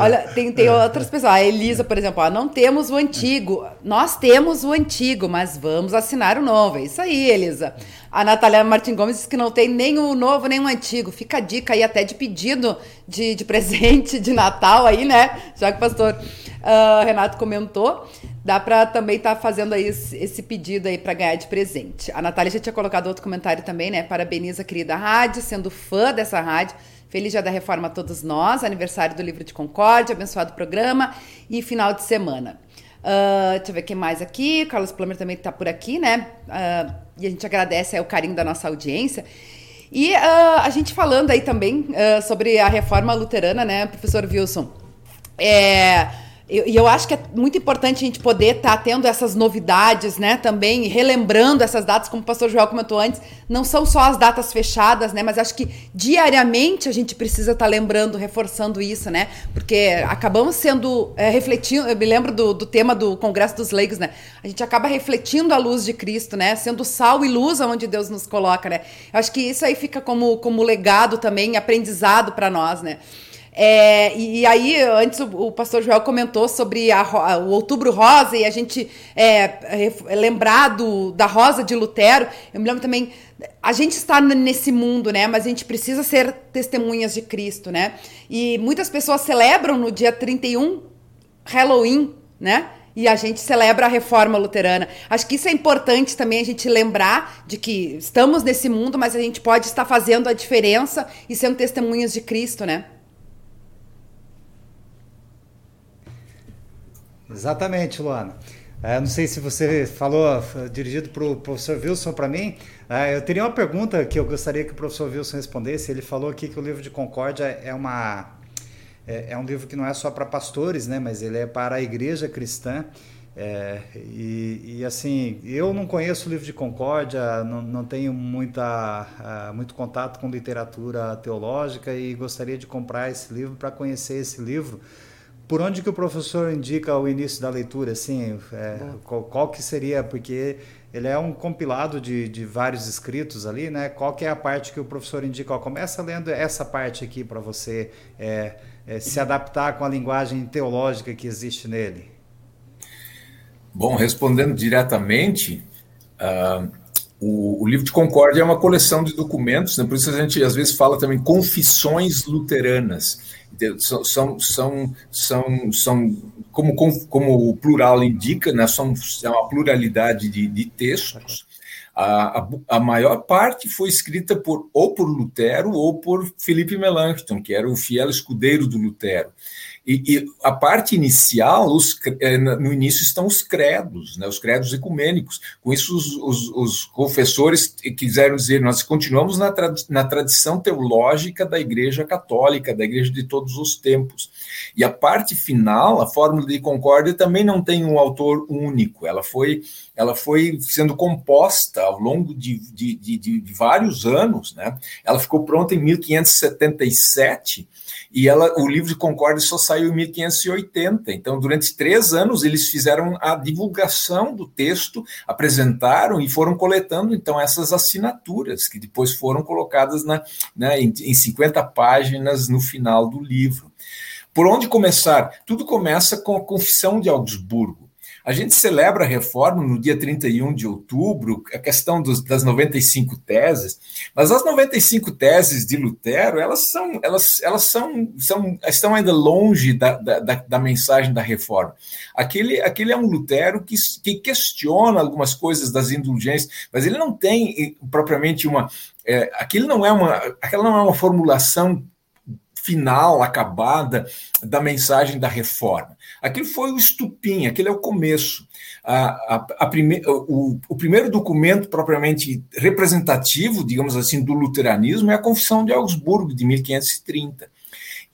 Olha, tem, tem outras pessoas. A Elisa, por exemplo, ó, não temos o antigo. Nós temos o antigo, mas vamos assinar o novo. É isso aí, Elisa. A Natália Martin Gomes diz que não tem nem o novo, nem o antigo. Fica a dica aí até de pedido de, de presente de Natal aí, né? Já que o pastor uh, Renato comentou. Dá para também estar tá fazendo aí esse, esse, pedido aí para ganhar de presente. A Natália já tinha colocado outro comentário também, né? Parabeniza a querida rádio, sendo fã dessa rádio. Feliz dia da reforma a todos nós, aniversário do Livro de Concórdia, abençoado programa e final de semana. Uh, deixa eu ver quem mais aqui. O Carlos Plummer também está por aqui, né? Uh, e a gente agradece o carinho da nossa audiência. E uh, a gente falando aí também sobre a reforma luterana, né, professor Wilson? É e eu, acho que é muito importante a gente poder estar tá tendo essas novidades, né? Também relembrando essas datas, como o pastor Joel comentou antes, não são só as datas fechadas, né? Mas acho que diariamente a gente precisa estar tá lembrando, reforçando isso, né? Porque acabamos sendo é, refletindo. Eu me lembro do, do tema do Congresso dos Leigos, né? A gente acaba refletindo a luz de Cristo, né? Sendo sal e luz aonde Deus nos coloca, né? Eu acho que isso aí fica como, como legado também, aprendizado para nós, né? É, e, aí, antes o, o, pastor Joel comentou sobre a, o Outubro Rosa e a gente é, é, lembrado da Rosa de Lutero. Eu me lembro também, a gente está nesse mundo, né? Mas a gente precisa ser testemunhas de Cristo, né? E muitas pessoas celebram no dia 31 Halloween, né? E a gente celebra a reforma luterana. Acho que isso é importante também a gente lembrar de que estamos nesse mundo, mas a gente pode estar fazendo a diferença e sendo testemunhas de Cristo, né? Exatamente, Luana. É, não sei se você falou dirigido para o professor Wilson para mim. É, eu teria uma pergunta que eu gostaria que o professor Wilson respondesse. Ele falou aqui que o livro de Concórdia é uma é, é um livro que não é só para pastores, né? Mas ele é para a igreja cristã. É, e, e, assim, eu não conheço o livro de Concórdia, não, não tenho muita, uh, muito contato com literatura teológica e gostaria de comprar esse livro para conhecer esse livro. Por onde que o professor indica o início da leitura? Assim, é, qual, qual, que seria? Porque ele é um compilado de, de vários escritos ali, né? Qual que é a parte que o professor indica? Ó, começa lendo essa parte aqui para você é, é, se adaptar com a linguagem teológica que existe nele. Bom, respondendo diretamente, uh, o, o, livro de Concórdia é uma coleção de documentos, né? por isso a gente às vezes fala também confissões luteranas. São, são, são, são, como, como o plural indica, né? são, é uma pluralidade de, de textos. A, a, a, maior parte foi escrita por ou por Lutero ou por Felipe Melanchthon, que era o fiel escudeiro do Lutero. E, e, a parte inicial, os, é, no início estão os credos, né, os credos ecumênicos. Com isso, os, os, os confessores quiseram dizer: nós continuamos na, na tradição teológica da Igreja Católica, da Igreja de todos os tempos. E a parte final, a fórmula de concórdia, também não tem um autor único. Ela foi, ela foi sendo composta ao longo de, de, de, de vários anos. Né? Ela ficou pronta em 1577 e ela, o livro de Concórdia só saiu em 1580. Então, durante três anos, eles fizeram a divulgação do texto, apresentaram e foram coletando, então, essas assinaturas, que depois foram colocadas na, né, em, em 50 páginas no final do livro. Por onde começar? Tudo começa com a Confissão de Augsburgo. A gente celebra a reforma no dia 31 de outubro, a questão dos, das 95 teses, mas as 95 teses de Lutero, elas são, elas, elas são, são estão ainda longe da, da, da mensagem da reforma. Aquele, aquele é um Lutero que, que questiona algumas coisas das indulgências, mas ele não tem eh, propriamente uma. É, aquilo não é uma, aquela não é uma formulação final, acabada da mensagem da reforma. Aquilo foi o estupim, aquele é o começo. A, a, a prime, o, o, primeiro documento propriamente representativo, digamos assim, do luteranismo é a Confissão de Augsburgo, de 1530.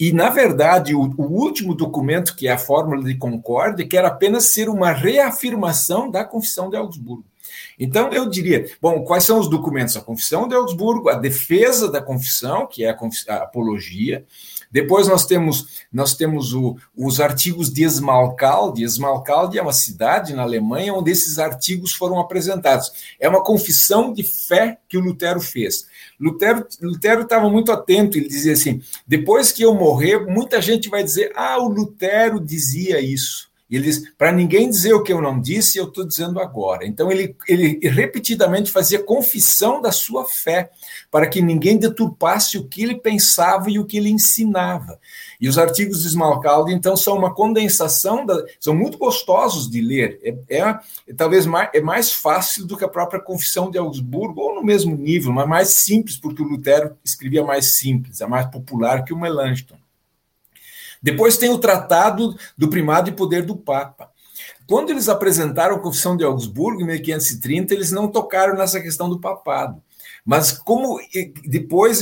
E, na verdade, o, o, último documento, que é a Fórmula de Concórdia, quer apenas ser uma reafirmação da Confissão de Augsburgo. Então, eu diria, bom, quais são os documentos? A Confissão de Augsburgo, a defesa da confissão, que é a, a apologia. Depois nós temos, nós temos o, os artigos de Esmalcalde. Esmalcalde é uma cidade na Alemanha onde esses artigos foram apresentados. É uma confissão de fé que o Lutero fez. Lutero Lutero estava muito atento, ele dizia assim: depois que eu morrer, muita gente vai dizer, ah, o Lutero dizia isso. E ele diz: para ninguém dizer o que eu não disse, eu estou dizendo agora. Então ele, ele repetidamente fazia confissão da sua fé, para que ninguém deturpasse o que ele pensava e o que ele ensinava. E os artigos de Smalcalde, então, são uma condensação, da, são muito gostosos de ler. É, é, é talvez mais, é mais fácil do que a própria confissão de Augsburgo, ou no mesmo nível, mas mais simples, porque o Lutero escrevia mais simples, é mais popular que o Melanchthon. Depois tem o Tratado do Primado e Poder do Papa. Quando eles apresentaram a Confissão de Augsburgo, em 1530, eles não tocaram nessa questão do papado. Mas como depois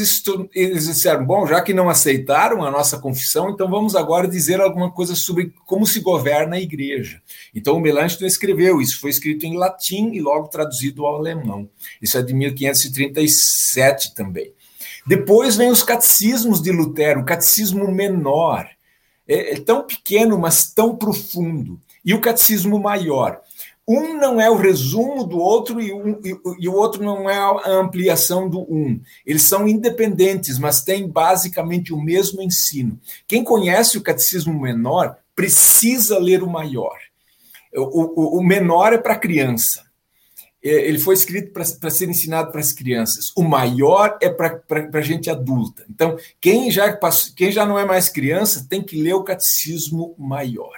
eles disseram, bom, já que não aceitaram a nossa confissão, então vamos agora dizer alguma coisa sobre como se governa a igreja. Então o Melanchthon escreveu, isso foi escrito em latim e logo traduzido ao alemão. Isso é de 1537 também. Depois vem os catecismos de Lutero, o catecismo menor, é, é tão pequeno, mas tão profundo. E o catecismo maior. Um não é o resumo do outro e, um, e, e, o outro não é a ampliação do um. Eles são independentes, mas têm basicamente o mesmo ensino. Quem conhece o catecismo menor precisa ler o maior. O, o, o menor é para criança. É, ele foi escrito para ser ensinado para as crianças. O maior é para gente adulta. Então, quem já, passou, quem já não é mais criança tem que ler o catecismo maior.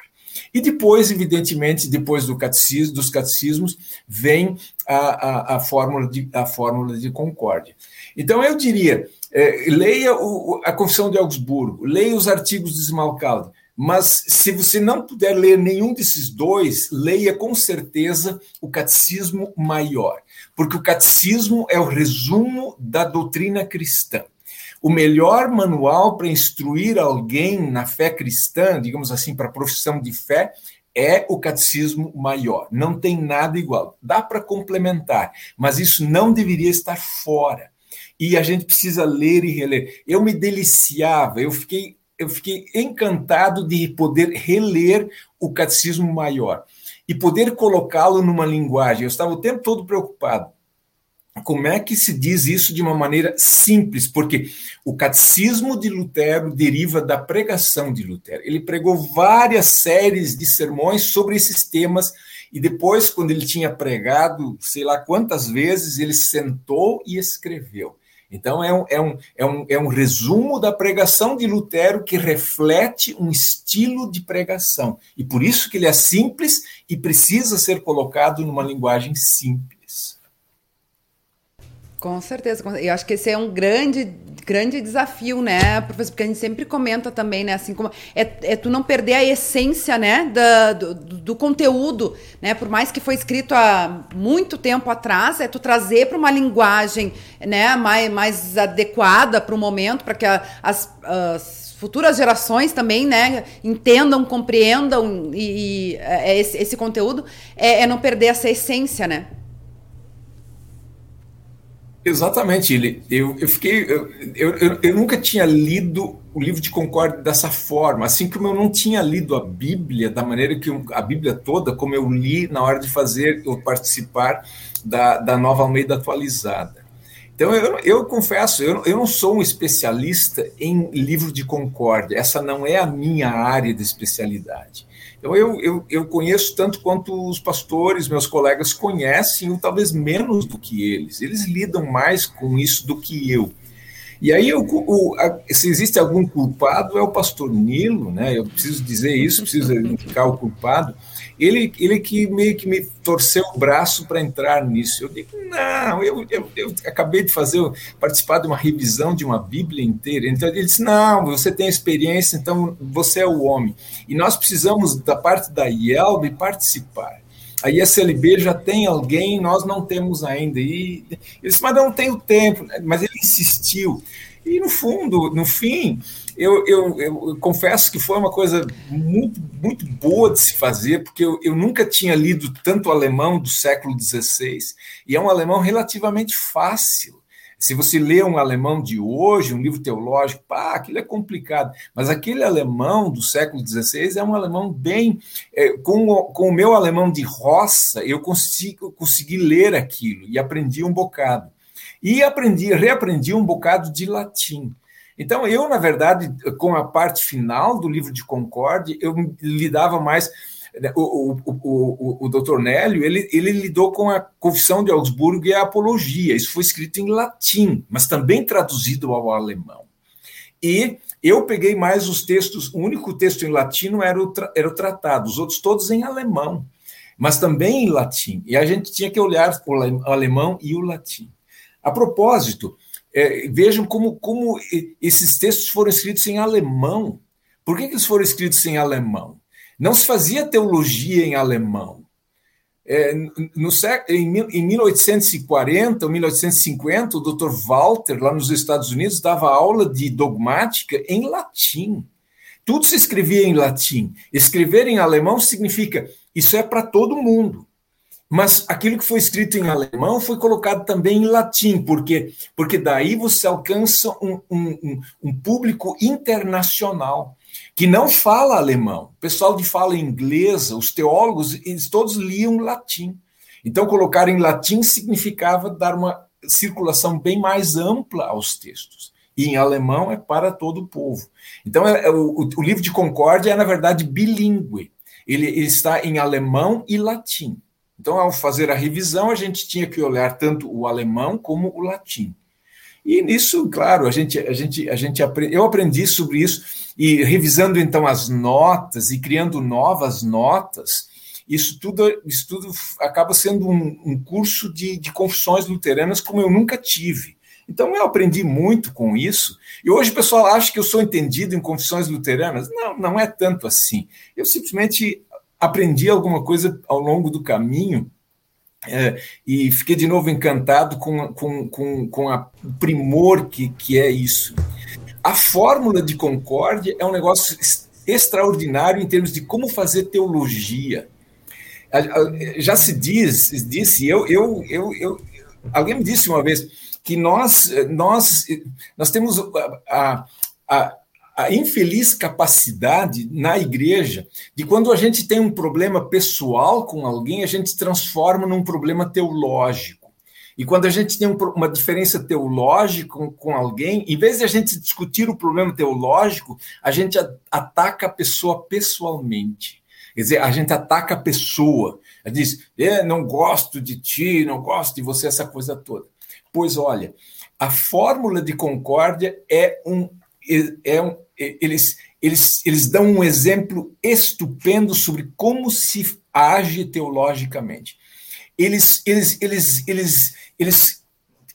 E depois, evidentemente, depois do catecismo, dos catecismos, vem a, a, a, fórmula, de, a fórmula de concórdia. Então, eu diria, é, leia o, a Confissão de Augsburgo, leia os artigos de Smalcalde, Mas se você não puder ler nenhum desses dois, leia com certeza o Catecismo Maior, porque o Catecismo é o resumo da doutrina cristã. O melhor manual para instruir alguém na fé cristã, digamos assim, para a profissão de fé, é o catecismo maior. Não tem nada igual. Dá para complementar, mas isso não deveria estar fora. E a gente precisa ler e reler. Eu me deliciava, eu fiquei eu fiquei encantado de poder reler o Catecismo Maior e poder colocá-lo numa linguagem. Eu estava o tempo todo preocupado. Como é que se diz isso de uma maneira simples? Porque o catecismo de Lutero deriva da pregação de Lutero. Ele pregou várias séries de sermões sobre esses temas e depois, quando ele tinha pregado, sei lá quantas vezes, ele sentou e escreveu. Então, é um, é, um, é, um, é um resumo da pregação de Lutero que reflete um estilo de pregação. E por isso que ele é simples e precisa ser colocado numa linguagem simples. Com certeza. Eu acho que esse é um grande, grande desafio, né, professor? Porque a gente sempre comenta também, né? Assim como é, é tu não perder a essência, né, da, do, do, conteúdo, né? Por mais que foi escrito há muito tempo atrás, é tu trazer para uma linguagem, né, mais, mais adequada para o momento, para que a, as, as futuras gerações também, né, entendam, compreendam e, e é, esse, esse conteúdo, é, é não perder essa essência, né? Exatamente, ele. Eu, eu fiquei. Eu, eu, eu, nunca tinha lido o livro de Concórdia dessa forma, assim como eu não tinha lido a Bíblia da maneira que a Bíblia toda, como eu li na hora de fazer ou participar da, da nova Almeida atualizada. Então, eu, eu confesso, eu, eu não sou um especialista em livro de Concórdia, essa não é a minha área de especialidade. Então, eu, eu, eu conheço tanto quanto os pastores, meus colegas conhecem, ou talvez menos do que eles. Eles lidam mais com isso do que eu. E aí, eu, o, a, se existe algum culpado, é o pastor Nilo, né? Eu preciso dizer isso, preciso indicar o culpado ele, ele que meio que me torceu o braço para entrar nisso. Eu digo, não, eu, eu, eu, acabei de fazer, participar de uma revisão de uma Bíblia inteira. Então ele disse, não, você tem experiência, então você é o homem. E nós precisamos, da parte da IELB, participar. A ISLB já tem alguém, nós não temos ainda. E ele disse, mas não tenho tempo. Mas ele insistiu. E no fundo, no fim, eu, eu, eu, confesso que foi uma coisa muito, muito boa de se fazer, porque eu, eu nunca tinha lido tanto alemão do século XVI, e é um alemão relativamente fácil. Se você lê um alemão de hoje, um livro teológico, pá, aquilo é complicado. Mas aquele alemão do século XVI é um alemão bem. É, com, o, com o meu alemão de roça, eu consigo, consegui ler aquilo e aprendi um bocado. E aprendi, reaprendi um bocado de latim. Então, eu, na verdade, com a parte final do livro de Concorde, eu lidava mais. Né, o, o, o, o, doutor Nélio ele, ele lidou com a Confissão de Augsburgo e a Apologia. Isso foi escrito em latim, mas também traduzido ao alemão. E eu peguei mais os textos, o único texto em latino era o, era o tratado, os outros todos em alemão, mas também em latim. E a gente tinha que olhar o alemão e o latim. A propósito, é, vejam como, como esses textos foram escritos em alemão. Por que, que eles foram escritos em alemão? Não se fazia teologia em alemão. É, no, em, em 1840 ou 1850, o Dr. Walter, lá nos Estados Unidos, dava aula de dogmática em latim. Tudo se escrevia em latim. Escrever em alemão significa isso é para todo mundo. Mas aquilo que foi escrito em alemão foi colocado também em latim, porque, porque daí você alcança um, um, um público internacional que não fala alemão. O pessoal de fala inglesa, os teólogos, eles todos liam latim. Então, colocar em latim significava dar uma circulação bem mais ampla aos textos. E em alemão é para todo o povo. Então, é, é o, o, livro de Concórdia é, na verdade, bilíngue. Ele, ele está em alemão e latim. Então, ao fazer a revisão, a gente tinha que olhar tanto o alemão como o latim. E nisso, claro, a gente, a gente, a gente eu aprendi sobre isso e revisando então as notas e criando novas notas. Isso tudo, isso tudo acaba sendo um, um curso de, de confissões luteranas como eu nunca tive. Então eu aprendi muito com isso. E hoje o pessoal acha que eu sou entendido em confissões luteranas. Não, não é tanto assim. Eu simplesmente aprendi alguma coisa ao longo do caminho é, e fiquei de novo encantado com, com, com, com a, o primor que, que é isso. A fórmula de concórdia é um negócio extraordinário em termos de como fazer teologia. Já se diz, disse, eu, eu, eu, eu, alguém me disse uma vez que nós, nós, nós temos a, a infeliz capacidade na igreja de quando a gente tem um problema pessoal com alguém, a gente transforma num problema teológico. E quando a gente tem uma diferença teológica com, com alguém, em vez de a gente discutir o problema teológico, a gente ataca a pessoa pessoalmente. Quer dizer, a gente ataca a pessoa. A diz, é, não gosto de ti, não gosto de você, essa coisa toda. Pois olha, a fórmula de concórdia é um, é um eles, eles, eles dão um exemplo estupendo sobre como se age teologicamente. Eles, eles, eles, eles, eles,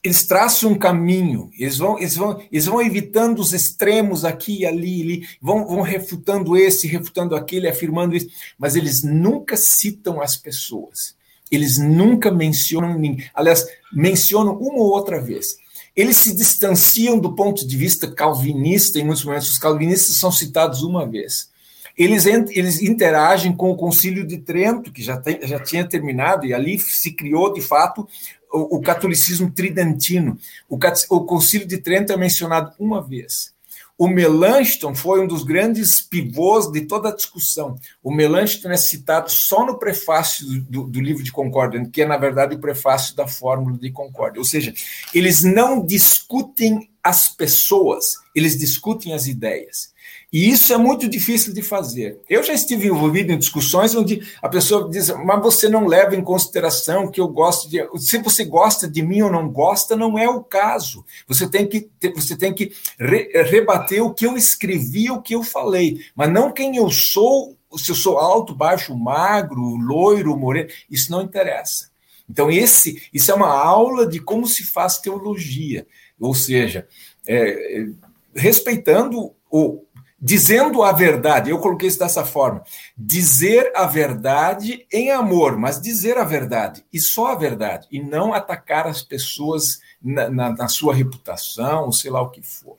eles traçam um caminho, eles vão, eles vão, eles vão evitando os extremos aqui e ali, ali. Vão, vão refutando esse, refutando aquele, afirmando isso, mas eles nunca citam as pessoas. Eles nunca mencionam, aliás, mencionam uma ou outra vez eles se distanciam do ponto de vista calvinista, em muitos momentos os calvinistas são citados uma vez. Eles, eles interagem com o Concílio de Trento, que já, tem, já tinha terminado, e ali se criou, de fato, o, o catolicismo tridentino. O, o Concílio de Trento é mencionado uma vez. O Melanchthon foi um dos grandes pivôs de toda a discussão. O Melanchthon é citado só no prefácio do, do, livro de Concórdia, que é, na verdade, o prefácio da Fórmula de Concórdia. Ou seja, eles não discutem as pessoas, eles discutem as ideias. E isso é muito difícil de fazer. Eu já estive envolvido em discussões onde a pessoa diz, mas você não leva em consideração que eu gosto de. Se você gosta de mim ou não gosta, não é o caso. Você tem que, você tem que re, rebater o que eu escrevi, o que eu falei, mas não quem eu sou, se eu sou alto, baixo, magro, loiro, moreno, isso não interessa. Então, esse, isso é uma aula de como se faz teologia, ou seja, é, respeitando o, dizendo a verdade, eu coloquei isso dessa forma, dizer a verdade em amor, mas dizer a verdade, e só a verdade, e não atacar as pessoas na, na, na sua reputação, sei lá o que for.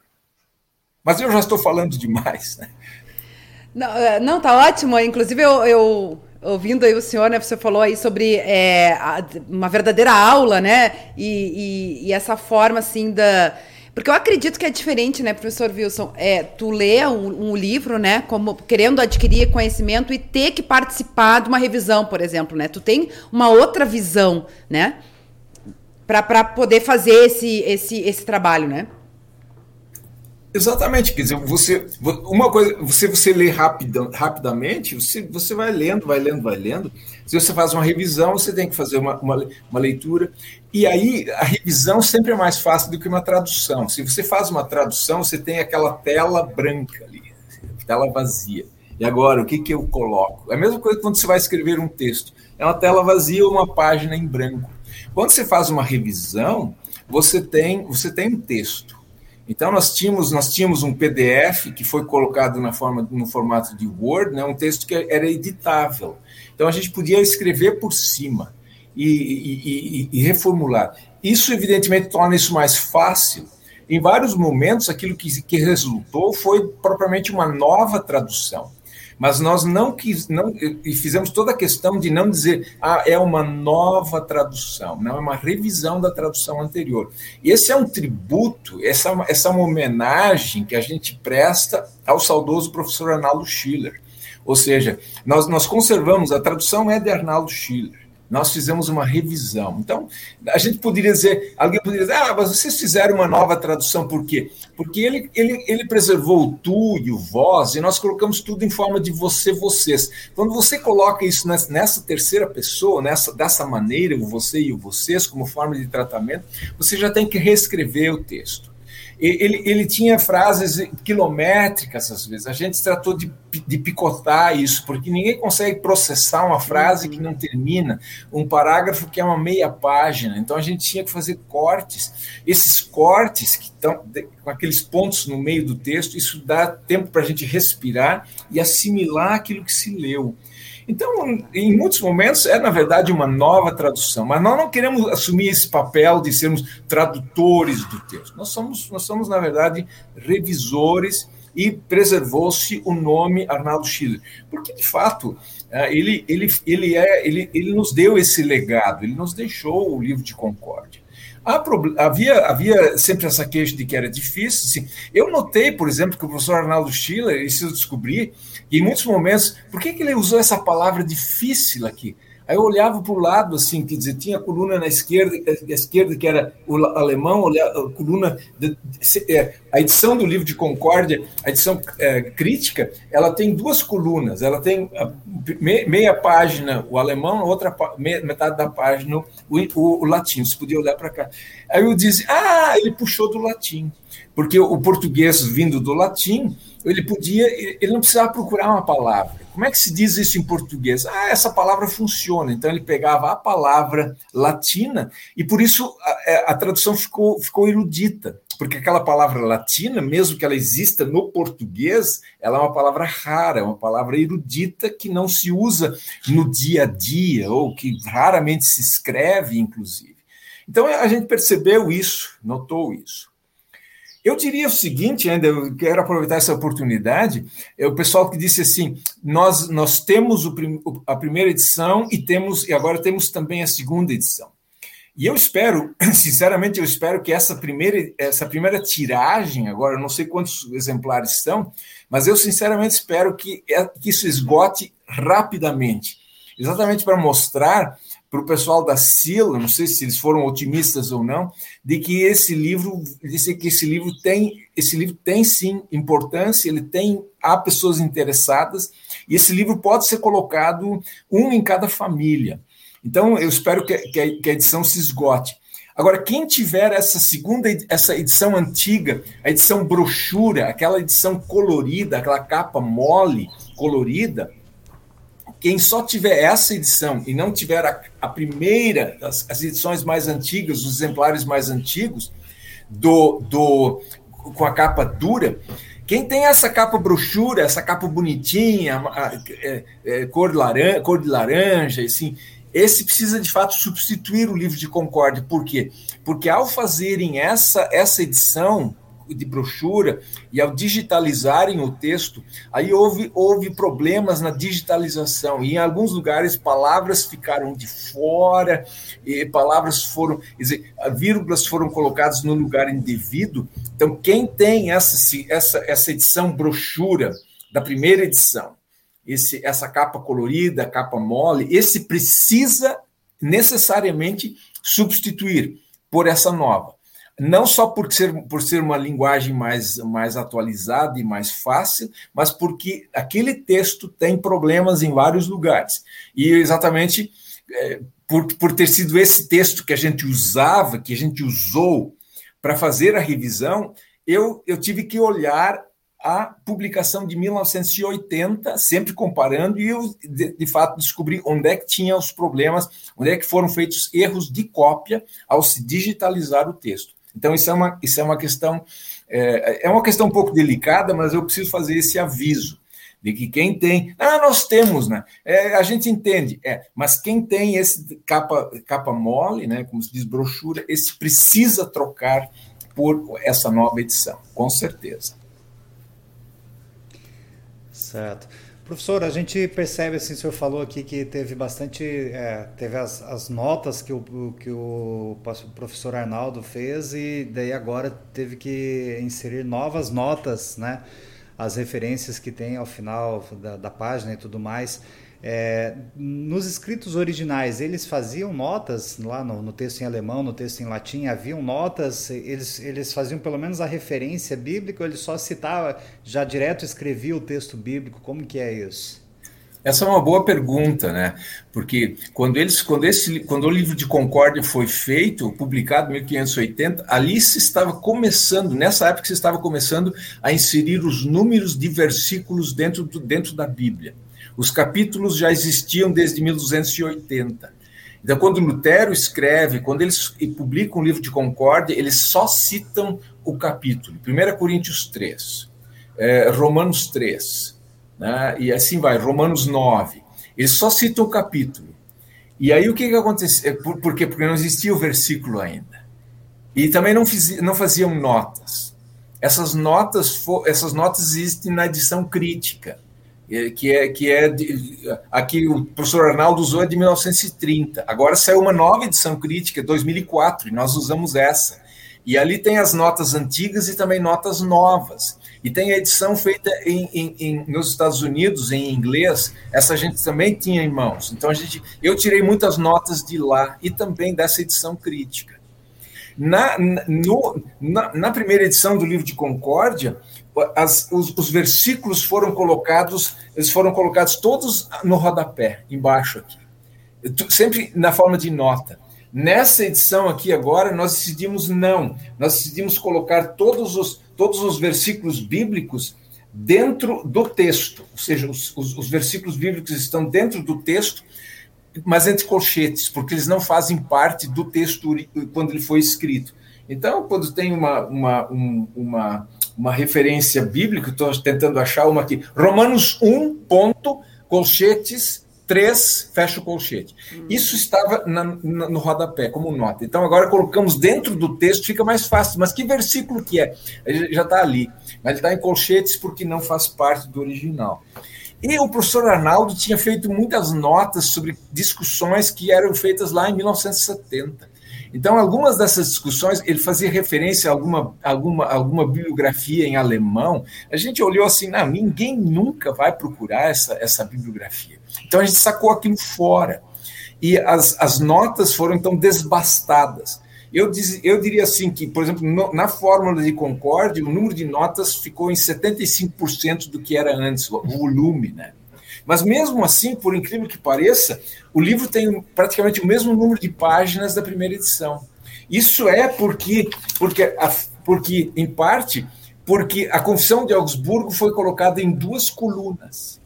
Mas eu já estou falando demais, né? Não, é, não tá ótimo. Inclusive, eu, eu ouvindo aí o senhor, né? Você falou aí sobre é, uma verdadeira aula, né? E, e, e essa forma, assim, da porque eu acredito que é diferente, né, professor Wilson? É, tu lê um, um, livro, né, como querendo adquirir conhecimento e ter que participar de uma revisão, por exemplo, né? Tu tem uma outra visão, né? Para poder fazer esse, esse, esse trabalho, né? Exatamente, quer dizer, você, uma coisa, você, você lê rapida, rapidamente, você, você vai lendo, vai lendo, vai lendo. Se você faz uma revisão, você tem que fazer uma, uma, uma, leitura. E aí, a revisão sempre é mais fácil do que uma tradução. Se você faz uma tradução, você tem aquela tela branca ali, tela vazia. E agora, o que, que eu coloco? É a mesma coisa quando você vai escrever um texto. É uma tela vazia ou uma página em branco. Quando você faz uma revisão, você tem, você tem um texto. Então nós tínhamos nós tínhamos um PDF que foi colocado na forma no formato de Word, né, um texto que era editável. Então a gente podia escrever por cima e, e, e, e reformular. Isso evidentemente torna isso mais fácil. Em vários momentos aquilo que, que resultou foi propriamente uma nova tradução mas nós não quis, não e fizemos toda a questão de não dizer ah é uma nova tradução, não é uma revisão da tradução anterior. E esse é um tributo, essa essa é uma homenagem que a gente presta ao saudoso professor Arnaldo Schiller. Ou seja, nós, nós conservamos, a tradução é de Arnaldo Schiller nós fizemos uma revisão. Então, a gente poderia dizer, alguém poderia dizer, ah, mas vocês fizeram uma nova tradução, por quê? Porque ele, ele, ele preservou o tu e o vós, e nós colocamos tudo em forma de você, vocês. Quando você coloca isso nessa, terceira pessoa, nessa, dessa maneira, o você e o vocês, como forma de tratamento, você já tem que reescrever o texto. Ele, ele tinha frases quilométricas às vezes. A gente tratou de, de picotar isso, porque ninguém consegue processar uma frase que não termina, um parágrafo que é uma meia página. Então a gente tinha que fazer cortes. Esses cortes que estão com aqueles pontos no meio do texto, isso dá tempo para a gente respirar e assimilar aquilo que se leu. Então, em muitos momentos, é na verdade uma nova tradução, mas nós não queremos assumir esse papel de sermos tradutores do texto. Nós somos, nós somos na verdade, revisores e preservou-se o nome Arnaldo Schiller, porque de fato é, ele, ele, ele, é, ele, ele nos deu esse legado, ele nos deixou o livro de Concórdia. Havia, havia sempre essa queixa de que era difícil. Assim. Eu notei, por exemplo, que o professor Arnaldo Schiller, isso eu descobri, e em muitos momentos, por que, que ele usou essa palavra difícil aqui? Aí eu olhava para o lado, assim, quer dizer, tinha a coluna na esquerda, a esquerda que era o alemão, a coluna. De, é, a edição do livro de Concórdia, a edição é, crítica, ela tem duas colunas. Ela tem meia página o alemão, outra metade da página o, o, o latim. Você podia olhar para cá. Aí eu disse, ah, ele puxou do latim. Porque o português vindo do latim ele podia, ele não precisava procurar uma palavra. Como é que se diz isso em português? Ah, essa palavra funciona. Então ele pegava a palavra latina e por isso a, é, a tradução ficou, ficou erudita, porque aquela palavra latina, mesmo que ela exista no português, ela é uma palavra rara, é uma palavra erudita que não se usa no dia a dia ou que raramente se escreve, inclusive. Então a gente percebeu isso, notou isso. Eu diria o seguinte, ainda eu quero aproveitar essa oportunidade, é o pessoal que disse assim, nós nós temos o, a primeira edição e temos e agora temos também a segunda edição. E eu espero, sinceramente, eu espero que essa primeira essa primeira tiragem, agora não sei quantos exemplares são, mas eu sinceramente espero que, é, que isso esgote rapidamente, exatamente para mostrar para o pessoal da Sila, não sei se eles foram otimistas ou não, de que esse livro, disse que esse livro tem, esse livro tem sim importância, ele tem há pessoas interessadas e esse livro pode ser colocado um em cada família. Então eu espero que, que, que a edição se esgote. Agora, quem tiver essa segunda, essa edição antiga, a edição brochura, aquela edição colorida, aquela capa mole, colorida, quem só tiver essa edição e não tiver a, a primeira, as, as, edições mais antigas, os exemplares mais antigos, do, do com a capa dura, quem tem essa capa brochura, essa capa bonitinha, a, a, é, é, cor, laranja, cor de laranja, assim, esse precisa de fato substituir o livro de Concórdia. Por quê? Porque ao fazerem essa, essa edição, de brochura e ao digitalizarem o texto, aí houve, houve problemas na digitalização e em alguns lugares palavras ficaram de fora, e palavras foram, dizer, vírgulas foram colocadas no lugar indevido. Então, quem tem essa, essa, essa edição brochura da primeira edição, esse, essa capa colorida, capa mole, esse precisa necessariamente substituir por essa nova não só por ser, por ser uma linguagem mais, mais atualizada e mais fácil, mas porque aquele texto tem problemas em vários lugares. E exatamente é, por, por ter sido esse texto que a gente usava, que a gente usou para fazer a revisão, eu, eu tive que olhar a publicação de 1980, sempre comparando, e eu, de, de, fato, descobri onde é que tinha os problemas, onde é que foram feitos erros de cópia ao se digitalizar o texto. Então, isso é uma, isso é uma questão, é, é uma questão um pouco delicada, mas eu preciso fazer esse aviso de que quem tem, ah, nós temos, né? É, a gente entende, é, mas quem tem esse capa, capa mole, né, como se diz brochura, esse precisa trocar por essa nova edição, com certeza. Certo. Professor, a gente percebe, assim, o senhor falou aqui que teve bastante, é, teve as, as, notas que o, que o professor Arnaldo fez e daí agora teve que inserir novas notas, né? As referências que tem ao final da, da página e tudo mais. É, nos escritos originais, eles faziam notas lá no, no, texto em alemão, no texto em latim, haviam notas, eles, eles faziam pelo menos a referência bíblica, ou ele só citava, já direto escrevia o texto bíblico, como que é isso? Essa é uma boa pergunta, né? Porque quando eles, quando esse, quando o livro de Concórdia foi feito, publicado em 1580, ali se estava começando, nessa época se estava começando a inserir os números de versículos dentro, do, dentro da Bíblia. Os capítulos já existiam desde 1280. Então, quando Lutero escreve, quando eles publicam o livro de Concórdia, eles só citam o capítulo. 1 Coríntios 3, é, Romanos 3, né? e assim vai, Romanos 9. Ele só cita o capítulo. E aí o que, que aconteceu? É, por, por quê? Porque não existia o versículo ainda. E também não, fiz, não faziam notas. Essas notas, essas notas existem na edição crítica, que é, que é de, aqui o professor Arnaldo usou é de 1930. Agora saiu uma nova edição crítica, 2004, e nós usamos essa. E ali tem as notas antigas e também notas novas. E tem a edição feita em, em, em, nos Estados Unidos, em inglês, essa gente também tinha em mãos. Então, a gente, eu tirei muitas notas de lá e também dessa edição crítica. Na, no, na, na primeira edição do livro de Concórdia, as, os, os, versículos foram colocados, eles foram colocados todos no rodapé, embaixo aqui, sempre na forma de nota. Nessa edição aqui agora, nós decidimos não, nós decidimos colocar todos os, todos os versículos bíblicos dentro do texto, ou seja, os, os, os versículos bíblicos estão dentro do texto, mas entre colchetes, porque eles não fazem parte do texto quando ele foi escrito. Então, quando tem uma, uma, um, uma, uma referência bíblica, estou tentando achar uma aqui, Romanos 1, ponto, colchetes, 3, fecha o colchete. Hum. Isso estava na, na, no rodapé, como nota. Então, agora colocamos dentro do texto, fica mais fácil. Mas que versículo que é? Ele já está ali. Mas ele está em colchetes porque não faz parte do original. E o professor Arnaldo tinha feito muitas notas sobre discussões que eram feitas lá em 1970. Então, algumas dessas discussões, ele fazia referência a alguma, alguma, alguma bibliografia em alemão. A gente olhou assim, não, ninguém nunca vai procurar essa, essa bibliografia. Então, a gente sacou aquilo fora. E as, as notas foram, então, desbastadas. Eu, diz, eu diria assim que, por exemplo, no, na fórmula de Concorde, o número de notas ficou em 75% do que era antes, o volume, né? Mas mesmo assim, por incrível que pareça, o livro tem praticamente o mesmo número de páginas da primeira edição. Isso é porque, porque, porque em parte, porque a Confissão de Augsburgo foi colocada em duas colunas.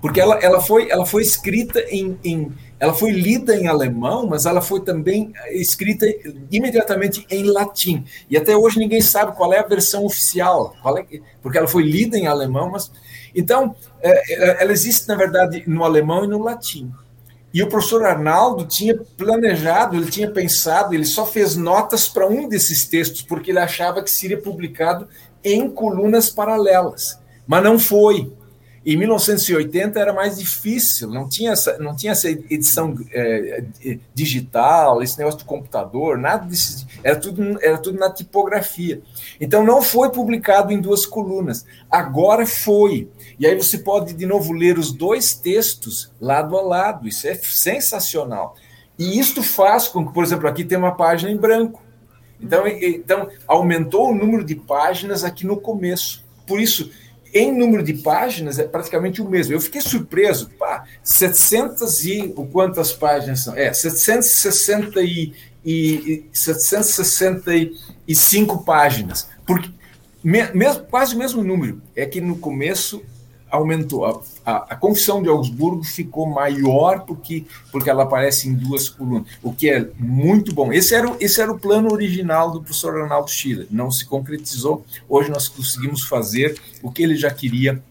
Porque ela, ela, foi, ela foi escrita em, em ela foi lida em alemão, mas ela foi também escrita imediatamente em latim. E até hoje ninguém sabe qual é a versão oficial, é, porque ela foi lida em alemão, mas então, é, é, ela existe, na verdade, no alemão e no latim. E o professor Arnaldo tinha planejado, ele tinha pensado, ele só fez notas para um desses textos, porque ele achava que seria publicado em colunas paralelas. Mas não foi. Em 1980 era mais difícil, não tinha essa, não tinha essa edição é, digital, esse negócio do computador, nada disso. Era tudo, era tudo na tipografia. Então não foi publicado em duas colunas. Agora foi. E aí você pode de novo ler os dois textos lado a lado. Isso é sensacional. E isto faz com que, por exemplo, aqui tem uma página em branco. Então, então aumentou o número de páginas aqui no começo. Por isso, em número de páginas é praticamente o mesmo. Eu fiquei surpreso, pá, 700 e o quantas páginas são? É, 760 e, e, 765 páginas. Porque me, mesmo, quase o mesmo número. É que no começo aumentou. A, a, a, confissão de Augsburgo ficou maior porque, porque ela aparece em duas colunas, o que é muito bom. Esse era, o, esse era o plano original do professor Arnaldo Schiller, não se concretizou. Hoje nós conseguimos fazer o que ele já queria.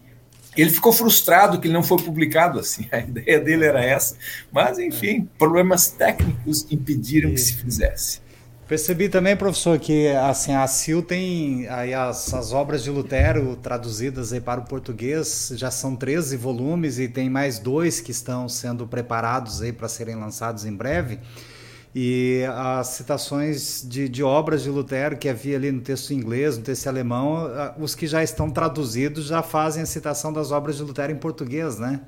Ele ficou frustrado que ele não foi publicado assim, a ideia dele era essa, mas enfim, problemas técnicos impediram que se fizesse. Percebi também, professor, que assim, a CIL tem aí as, as obras de Lutero traduzidas aí para o português, já são 13 volumes e tem mais dois que estão sendo preparados aí para serem lançados em breve. E as citações de, de obras de Lutero que havia ali no texto inglês, no texto alemão, os que já estão traduzidos já fazem a citação das obras de Lutero em português, né?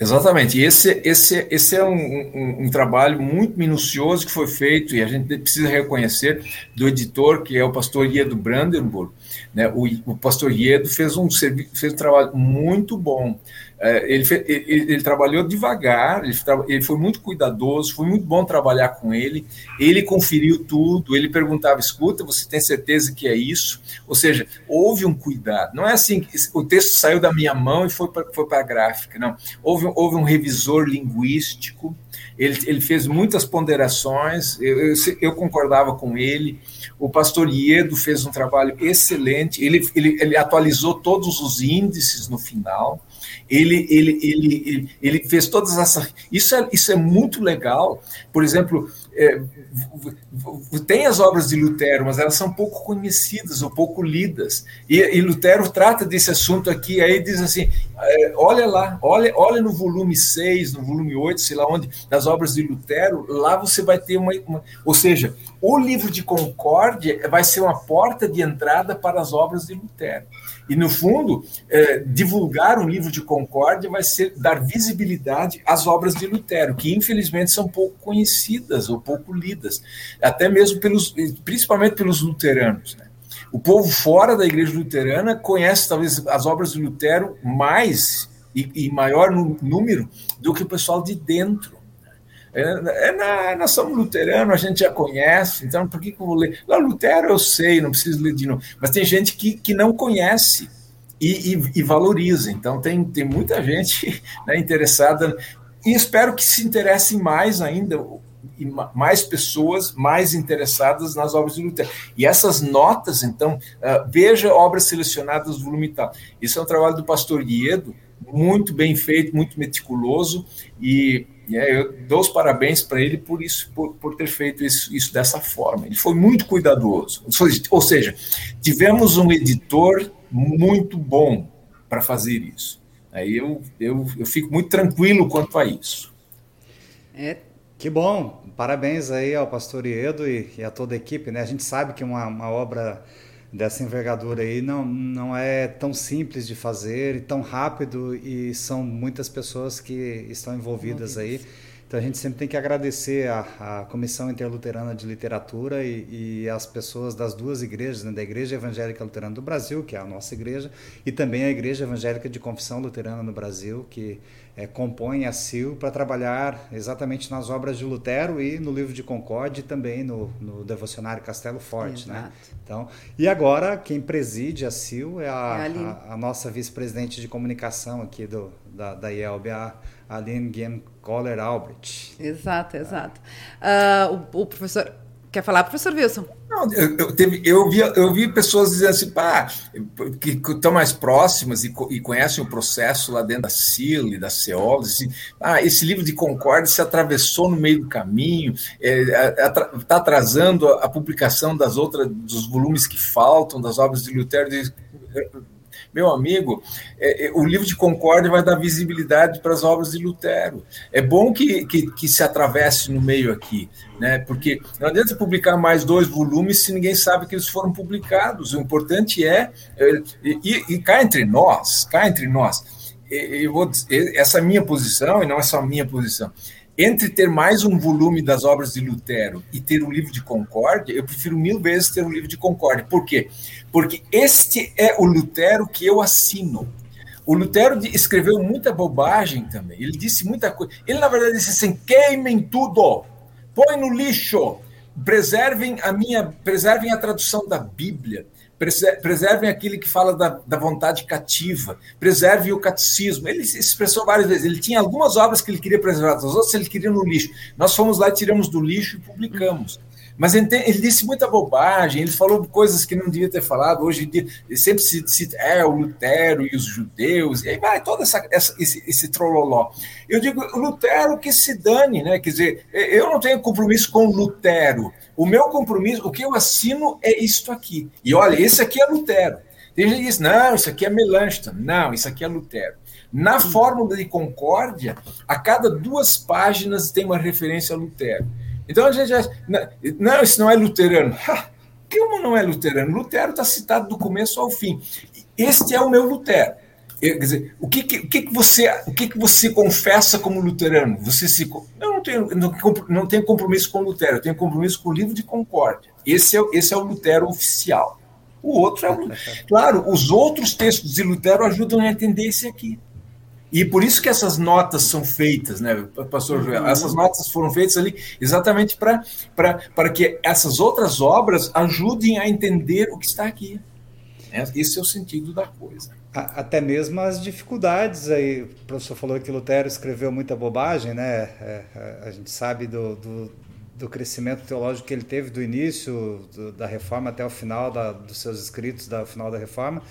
Exatamente. Esse, esse, esse é um, um, um, trabalho muito minucioso que foi feito, e a gente precisa reconhecer, do editor, que é o pastor Iedo Brandenburg. Né? O, o pastor Iedo fez um, fez um trabalho muito bom. É, ele, ele, ele, trabalhou devagar, ele, ele, foi muito cuidadoso, foi muito bom trabalhar com ele. Ele conferiu tudo, ele perguntava: escuta, você tem certeza que é isso? Ou seja, houve um cuidado. Não é assim que o texto saiu da minha mão e foi para a gráfica, não. Houve, houve um revisor linguístico, ele, fez muitas ponderações, eu, eu, eu concordava com ele. O pastor Iedo fez um trabalho excelente, ele, ele, ele atualizou todos os índices no final ele, ele, ele, ele, fez todas essas. Isso é, isso é muito legal. Por exemplo, é, tem as obras de Lutero, mas elas são pouco conhecidas ou pouco lidas. E, e Lutero trata desse assunto aqui, aí diz assim: é, olha lá, olha, olha no volume 6, no volume 8, sei lá onde, das obras de Lutero, lá você vai ter uma, uma. Ou seja, o livro de Concórdia vai ser uma porta de entrada para as obras de Lutero. E, no fundo, é, divulgar um livro de Concórdia vai ser dar visibilidade às obras de Lutero, que infelizmente são pouco conhecidas ou pouco lidas, até mesmo pelos, principalmente pelos luteranos. Né? O povo fora da igreja luterana conhece talvez as obras de Lutero mais e, e maior número do que o pessoal de dentro. É, é na, nós somos luteranos, a gente já conhece, então por que, que eu vou ler? Lá, Lutero eu sei, não preciso ler de novo. Mas tem gente que, que não conhece e, e, e valoriza. Então tem, tem muita gente né, interessada e espero que se interessem mais ainda e mais pessoas mais interessadas nas obras de Lutero. E essas notas, então, uh, veja obras selecionadas volume tal. Isso é um trabalho do pastor Guiedo, muito bem feito, muito meticuloso, e é, eu dou os parabéns para ele por isso, por, por ter feito isso, isso, dessa forma. Ele foi muito cuidadoso. Ou seja, tivemos um editor muito bom para fazer isso. Aí eu, eu, eu fico muito tranquilo quanto a isso. É, que bom. Parabéns aí ao pastor Iedo e, e a toda a equipe. Né? A gente sabe que uma, uma obra dessa envergadura aí não, não é tão simples de fazer e tão rápido e são muitas pessoas que estão envolvidas aí. Então a gente sempre tem que agradecer a, a Comissão Interluterana de Literatura e, e as pessoas das duas igrejas, né, da Igreja Evangélica Luterana do Brasil, que é a nossa igreja, e também a Igreja Evangélica de Confissão Luterana no Brasil, que é, compõe a CIL para trabalhar exatamente nas obras de Lutero e no livro de Concórdia e também no, no Devocionário Castelo Forte. Né? Então, e agora quem preside a CIL é a, é a, a nossa vice-presidente de comunicação aqui do, da, da IELB, a Aline Guilhem Coller Albrecht. Exato, exato. Uh, o, o professor Quer falar, professor Wilson? Não, eu, eu, teve, eu, vi, eu vi pessoas dizendo assim, pá, que estão mais próximas e, e, conhecem o processo lá dentro da CIL da CEOL, assim, ah, esse livro de Concórdia se atravessou no meio do caminho, está é, é, atrasando a, a, publicação das outras, dos volumes que faltam, das obras de Lutero. De, meu amigo, é, é, o livro de Concórdia vai dar visibilidade para as obras de Lutero. É bom que, que, que, se atravesse no meio aqui, né? porque não adianta publicar mais dois volumes se ninguém sabe que eles foram publicados. O importante é, é e, e cá entre nós, cá entre nós, eu vou, essa é minha posição, e não é só minha posição entre ter mais um volume das obras de Lutero e ter um livro de Concórdia, eu prefiro mil vezes ter um livro de Concórdia. Por quê? Porque este é o Lutero que eu assino. O Lutero escreveu muita bobagem também. Ele disse muita coisa. Ele, na verdade, disse assim: queimem tudo, põe no lixo, preservem a minha, preservem a tradução da Bíblia preservem aquele que fala da, da vontade cativa, preserve o catecismo. Ele se expressou várias vezes. Ele tinha algumas obras que ele queria preservar, as outras ele queria no lixo. Nós fomos lá, tiramos do lixo e publicamos. Mas ele, ele, disse muita bobagem, ele falou coisas que não devia ter falado. Hoje em dia, ele sempre se cita é, o Lutero e os judeus, e aí vai todo essa, essa, esse, esse trololó. Eu digo, Lutero que se dane, né? Quer dizer, eu não tenho compromisso com Lutero. O meu compromisso, o que eu assino é isto aqui. E olha, esse aqui é Lutero. Tem gente que diz, não, isso aqui é Melanchthon. Não, isso aqui é Lutero. Na fórmula de concórdia, a cada duas páginas tem uma referência a Lutero. Então a gente acha, não, isso não é luterano. Como não é luterano? Lutero está citado do começo ao fim. Este é o meu Lutero. Quer dizer, o que, que, o que, que você o que, que você confessa como luterano? Você se eu não tenho não, não tenho compromisso com Lutero, eu tenho compromisso com o livro de Concórdia. Esse é esse é o Lutero oficial. O outro é o, claro, os outros textos de Lutero ajudam a entender esse aqui. E por isso que essas notas são feitas, né, pastor Joel? Uhum. Essas notas foram feitas ali exatamente para que essas outras obras ajudem a entender o que está aqui. É, esse é o sentido da coisa. Até mesmo as dificuldades aí. O professor falou que Lutero escreveu muita bobagem, né? É, a gente sabe do, do, do, crescimento teológico que ele teve do início do, da reforma até o final da, dos seus escritos, do final da reforma.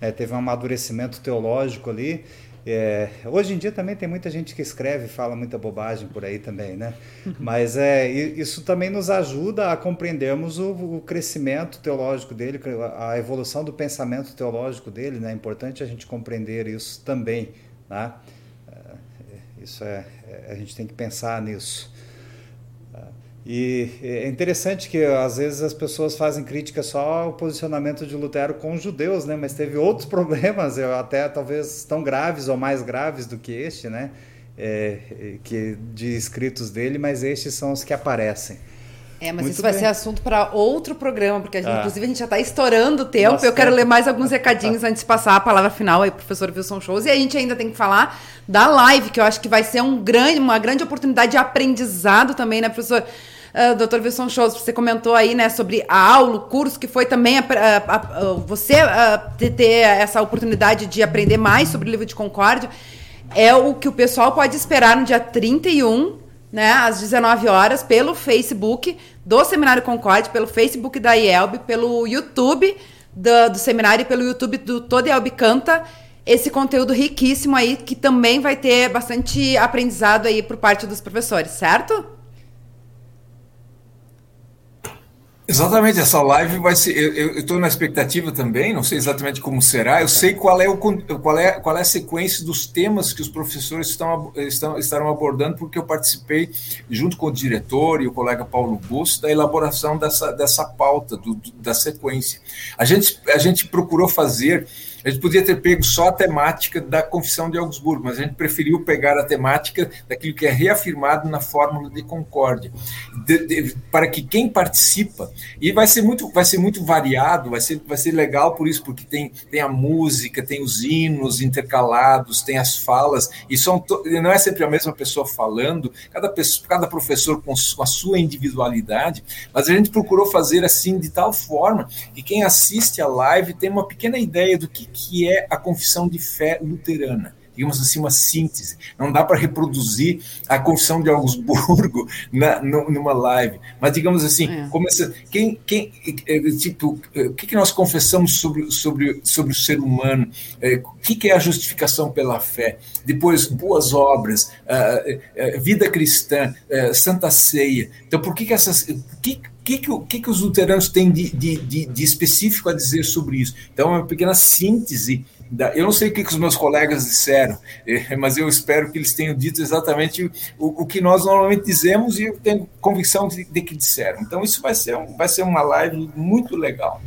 É, teve um amadurecimento teológico ali. É, hoje em dia também tem muita gente que escreve e fala muita bobagem por aí também, né? Mas é, isso também nos ajuda a compreendermos o, o, crescimento teológico dele, a evolução do pensamento teológico dele, né? É importante a gente compreender isso também, né? Isso é, é a gente tem que pensar nisso. E é interessante que às vezes as pessoas fazem crítica só ao posicionamento de Lutero com os judeus, né? Mas teve outros problemas, até talvez tão graves ou mais graves do que este, né? É, que de escritos dele, mas estes são os que aparecem. É, mas Muito isso vai bem. ser assunto para outro programa, porque a gente, ah. inclusive a gente já está estourando o tempo. Nossa, eu quero ler mais alguns recadinhos antes de passar a palavra final aí, professor Wilson Shows. E a gente ainda tem que falar da live, que eu acho que vai ser um grande, uma grande oportunidade de aprendizado também, né, professor? Uh, Dr. Wilson Shows, você comentou aí, né, sobre a aula, o curso, que foi também a, a, a, você ter essa oportunidade de aprender mais sobre o livro de Concórdia. É o que o pessoal pode esperar no dia 31 né, às 19 horas, pelo Facebook do Seminário Concorde, pelo Facebook da IELB, pelo YouTube do, do seminário e pelo YouTube do Todo IELB Canta. Esse conteúdo riquíssimo aí, que também vai ter bastante aprendizado aí por parte dos professores, certo? Exatamente, essa live vai ser. Eu estou na expectativa também, não sei exatamente como será. Eu sei qual é, o, qual é, qual é a sequência dos temas que os professores estão, estão, estarão abordando, porque eu participei, junto com o diretor e o colega Paulo Busto, da elaboração dessa, dessa pauta, do, da sequência. A gente, a gente procurou fazer a gente podia ter pego só a temática da Confissão de Augsburgo, mas a gente preferiu pegar a temática daquilo que é reafirmado na fórmula de concórdia, de, de, para que quem participa e vai ser muito, vai ser muito variado, vai ser, vai ser legal por isso, porque tem, tem a música, tem os hinos intercalados, tem as falas e são não é sempre a mesma pessoa falando, cada pessoa, cada professor com a sua individualidade, mas a gente procurou fazer assim de tal forma que quem assiste a live tem uma pequena ideia do que que é a confissão de fé luterana digamos assim, uma síntese. Não dá para reproduzir a confissão de Augsburgo na, numa live. Mas, digamos assim, é. começa, quem, quem, é, tipo, o que, que nós confessamos sobre, sobre, sobre o ser humano? É, o que, que é a justificação pela fé? Depois, boas obras, vida cristã, santa ceia. Então, por que, que essas. Que, que, que, que, que os luteranos têm de, de, de, de, específico a dizer sobre isso? Então, é uma pequena síntese. Da, eu não sei o que, que os meus colegas disseram, eh, mas eu espero que eles tenham dito exatamente o, o que nós normalmente dizemos e eu tenho convicção de, de, que disseram. Então, isso vai ser, um, vai ser uma live muito legal.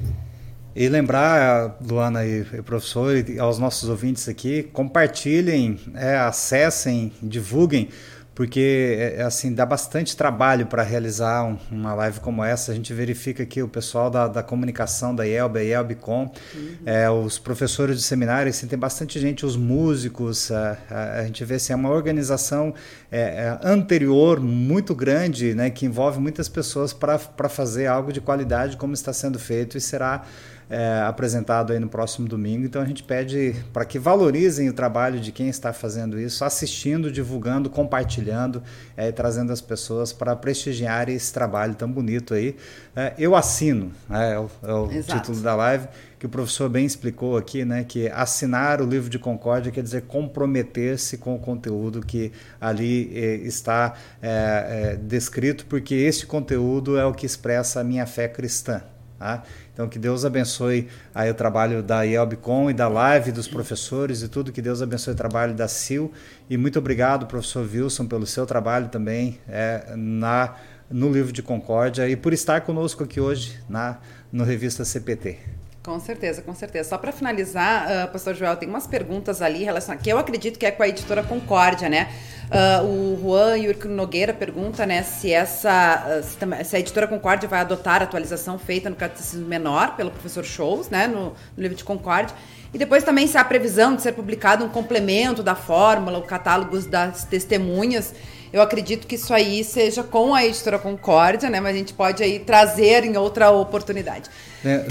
E lembrar, Luana e, e professor, e aos nossos ouvintes aqui, compartilhem, é, acessem, divulguem porque é, é, assim dá bastante trabalho para realizar um, uma live como essa. A gente verifica que o pessoal da, da comunicação da IELB, a IELBcom, uhum. é, os professores de seminário, assim, tem bastante gente, os músicos, a, a, a gente vê assim, é uma organização é, é, anterior muito grande, né, que envolve muitas pessoas para fazer algo de qualidade como está sendo feito e será é, apresentado aí no próximo domingo. Então a gente pede para que valorizem o trabalho de quem está fazendo isso, assistindo, divulgando, compartilhando, é, trazendo as pessoas para prestigiar esse trabalho tão bonito aí. É, eu assino, né, é, o, é o título da live que o professor bem explicou aqui, né, que assinar o livro de Concórdia quer dizer comprometer-se com o conteúdo que ali eh, está eh, eh, descrito, porque esse conteúdo é o que expressa a minha fé cristã. Tá? Então, que Deus abençoe aí o trabalho da IELBCOM e da Live, dos professores e tudo. Que Deus abençoe o trabalho da CIL. E muito obrigado, professor Wilson, pelo seu trabalho também é, na, no livro de Concórdia e por estar conosco aqui hoje na no Revista CPT. Com certeza, com certeza. Só para finalizar, uh, Pastor Joel, tem umas perguntas ali a que eu acredito que é com a editora Concórdia, né? Uh, o Juan Yurko Nogueira pergunta né, se, essa, se a editora Concórdia vai adotar a atualização feita no Catecismo Menor pelo professor Shows, né, no, no livro de Concórdia. E depois também se há previsão de ser publicado um complemento da fórmula, o catálogo das testemunhas. Eu acredito que isso aí seja com a editora Concórdia, né? Mas a gente pode aí trazer em outra oportunidade.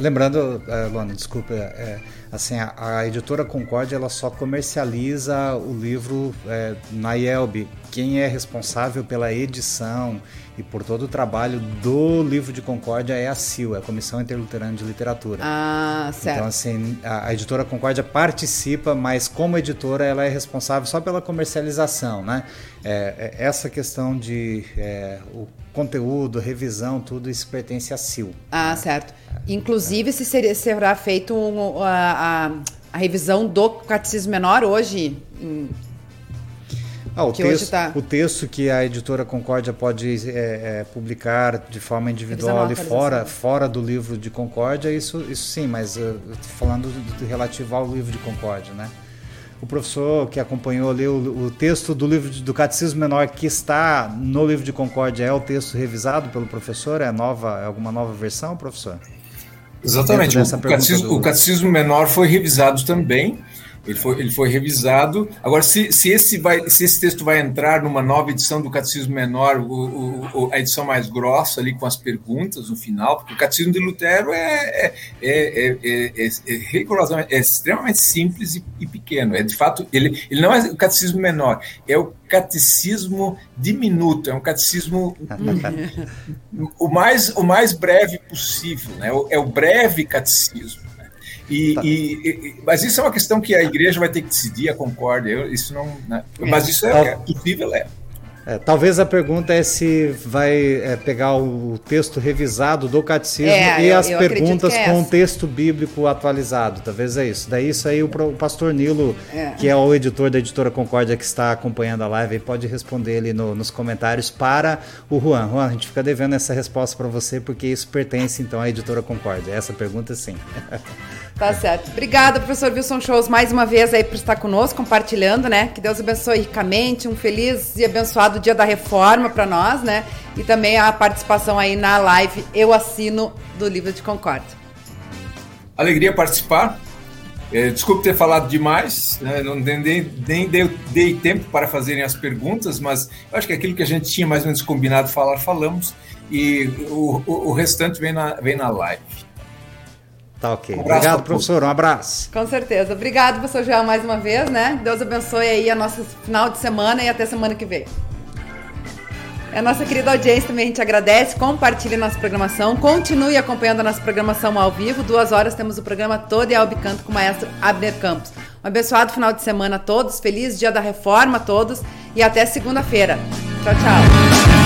Lembrando, uh, Luana, desculpa, é, assim, a, a, editora Concórdia ela só comercializa o livro é, na IELB. Quem é responsável pela edição e por todo o trabalho do livro de Concórdia é a CIL, é a Comissão Interluterana de Literatura. Ah, certo. Então, assim, a, a, editora Concórdia participa, mas como editora ela é responsável só pela comercialização, né? É, é, essa questão de é, o conteúdo, revisão, tudo isso pertence à CIL. Ah, certo. Inclusive, se seria, será feito um, a, a, a, revisão do Catecismo Menor hoje, em ah, o, que texto, tá... o texto que a editora Concórdia pode é, é, publicar de forma individual ali fora, fora do livro de Concórdia, isso, isso sim, mas uh, falando do, do, relativo ao livro de Concórdia, né? O professor que acompanhou ali o, o texto do livro de, do Catecismo Menor que está no livro de Concórdia é o texto revisado pelo professor? É nova, é alguma nova versão, professor? Exatamente. O catecismo, do... o catecismo Menor foi revisado também ele foi, ele foi revisado. Agora, se, se, esse vai, se esse texto vai entrar numa nova edição do Catecismo Menor, o, o, a edição mais grossa, ali com as perguntas no final, porque o Catecismo de Lutero é, é, é, é, rigorosamente, é extremamente simples e, e, pequeno. É de fato, ele, ele não é o Catecismo Menor, é o Catecismo diminuto, é um catecismo o, mais, o mais breve possível, né? é o breve catecismo. E, tá. e, mas isso é uma questão que a igreja vai ter que decidir, a concórdia. Eu, isso não, né? Mas isso é, é possível, é. É, talvez a pergunta é se vai é, pegar o texto revisado do catecismo é, e eu, as eu perguntas é com o texto bíblico atualizado. Talvez é isso. Daí isso aí o, o pastor Nilo, é. que é o editor da editora Concórdia que está acompanhando a live, pode responder ali no, nos comentários para o Juan. Juan, a gente fica devendo essa resposta para você porque isso pertence então à editora Concórdia. Essa pergunta sim. Tá certo. Obrigada, professor Wilson Shows, mais uma vez aí por estar conosco, compartilhando, né? Que Deus abençoe ricamente, um feliz e abençoado dia da reforma para nós, né? E também a participação aí na live Eu Assino do Livro de Concórdia. Alegria participar. É, desculpe ter falado demais, né? não nem, nem dei, dei, tempo para fazerem as perguntas, mas acho que aquilo que a gente tinha mais ou menos combinado falar, falamos, e o, o, o restante vem na, vem na live. Tá ok. Um Obrigado, professor. Um abraço. Com certeza. Obrigado, professor João, mais uma vez, né? Deus abençoe aí a nossa final de semana e até semana que vem. A nossa querida audiência também a gente agradece. Compartilhe nossa programação. Continue acompanhando a nossa programação ao vivo. Duas horas temos o programa todo e Albicanto com o maestro Abner Campos. Um abençoado final de semana a todos. Feliz dia da reforma a todos. E até segunda-feira. Tchau, tchau.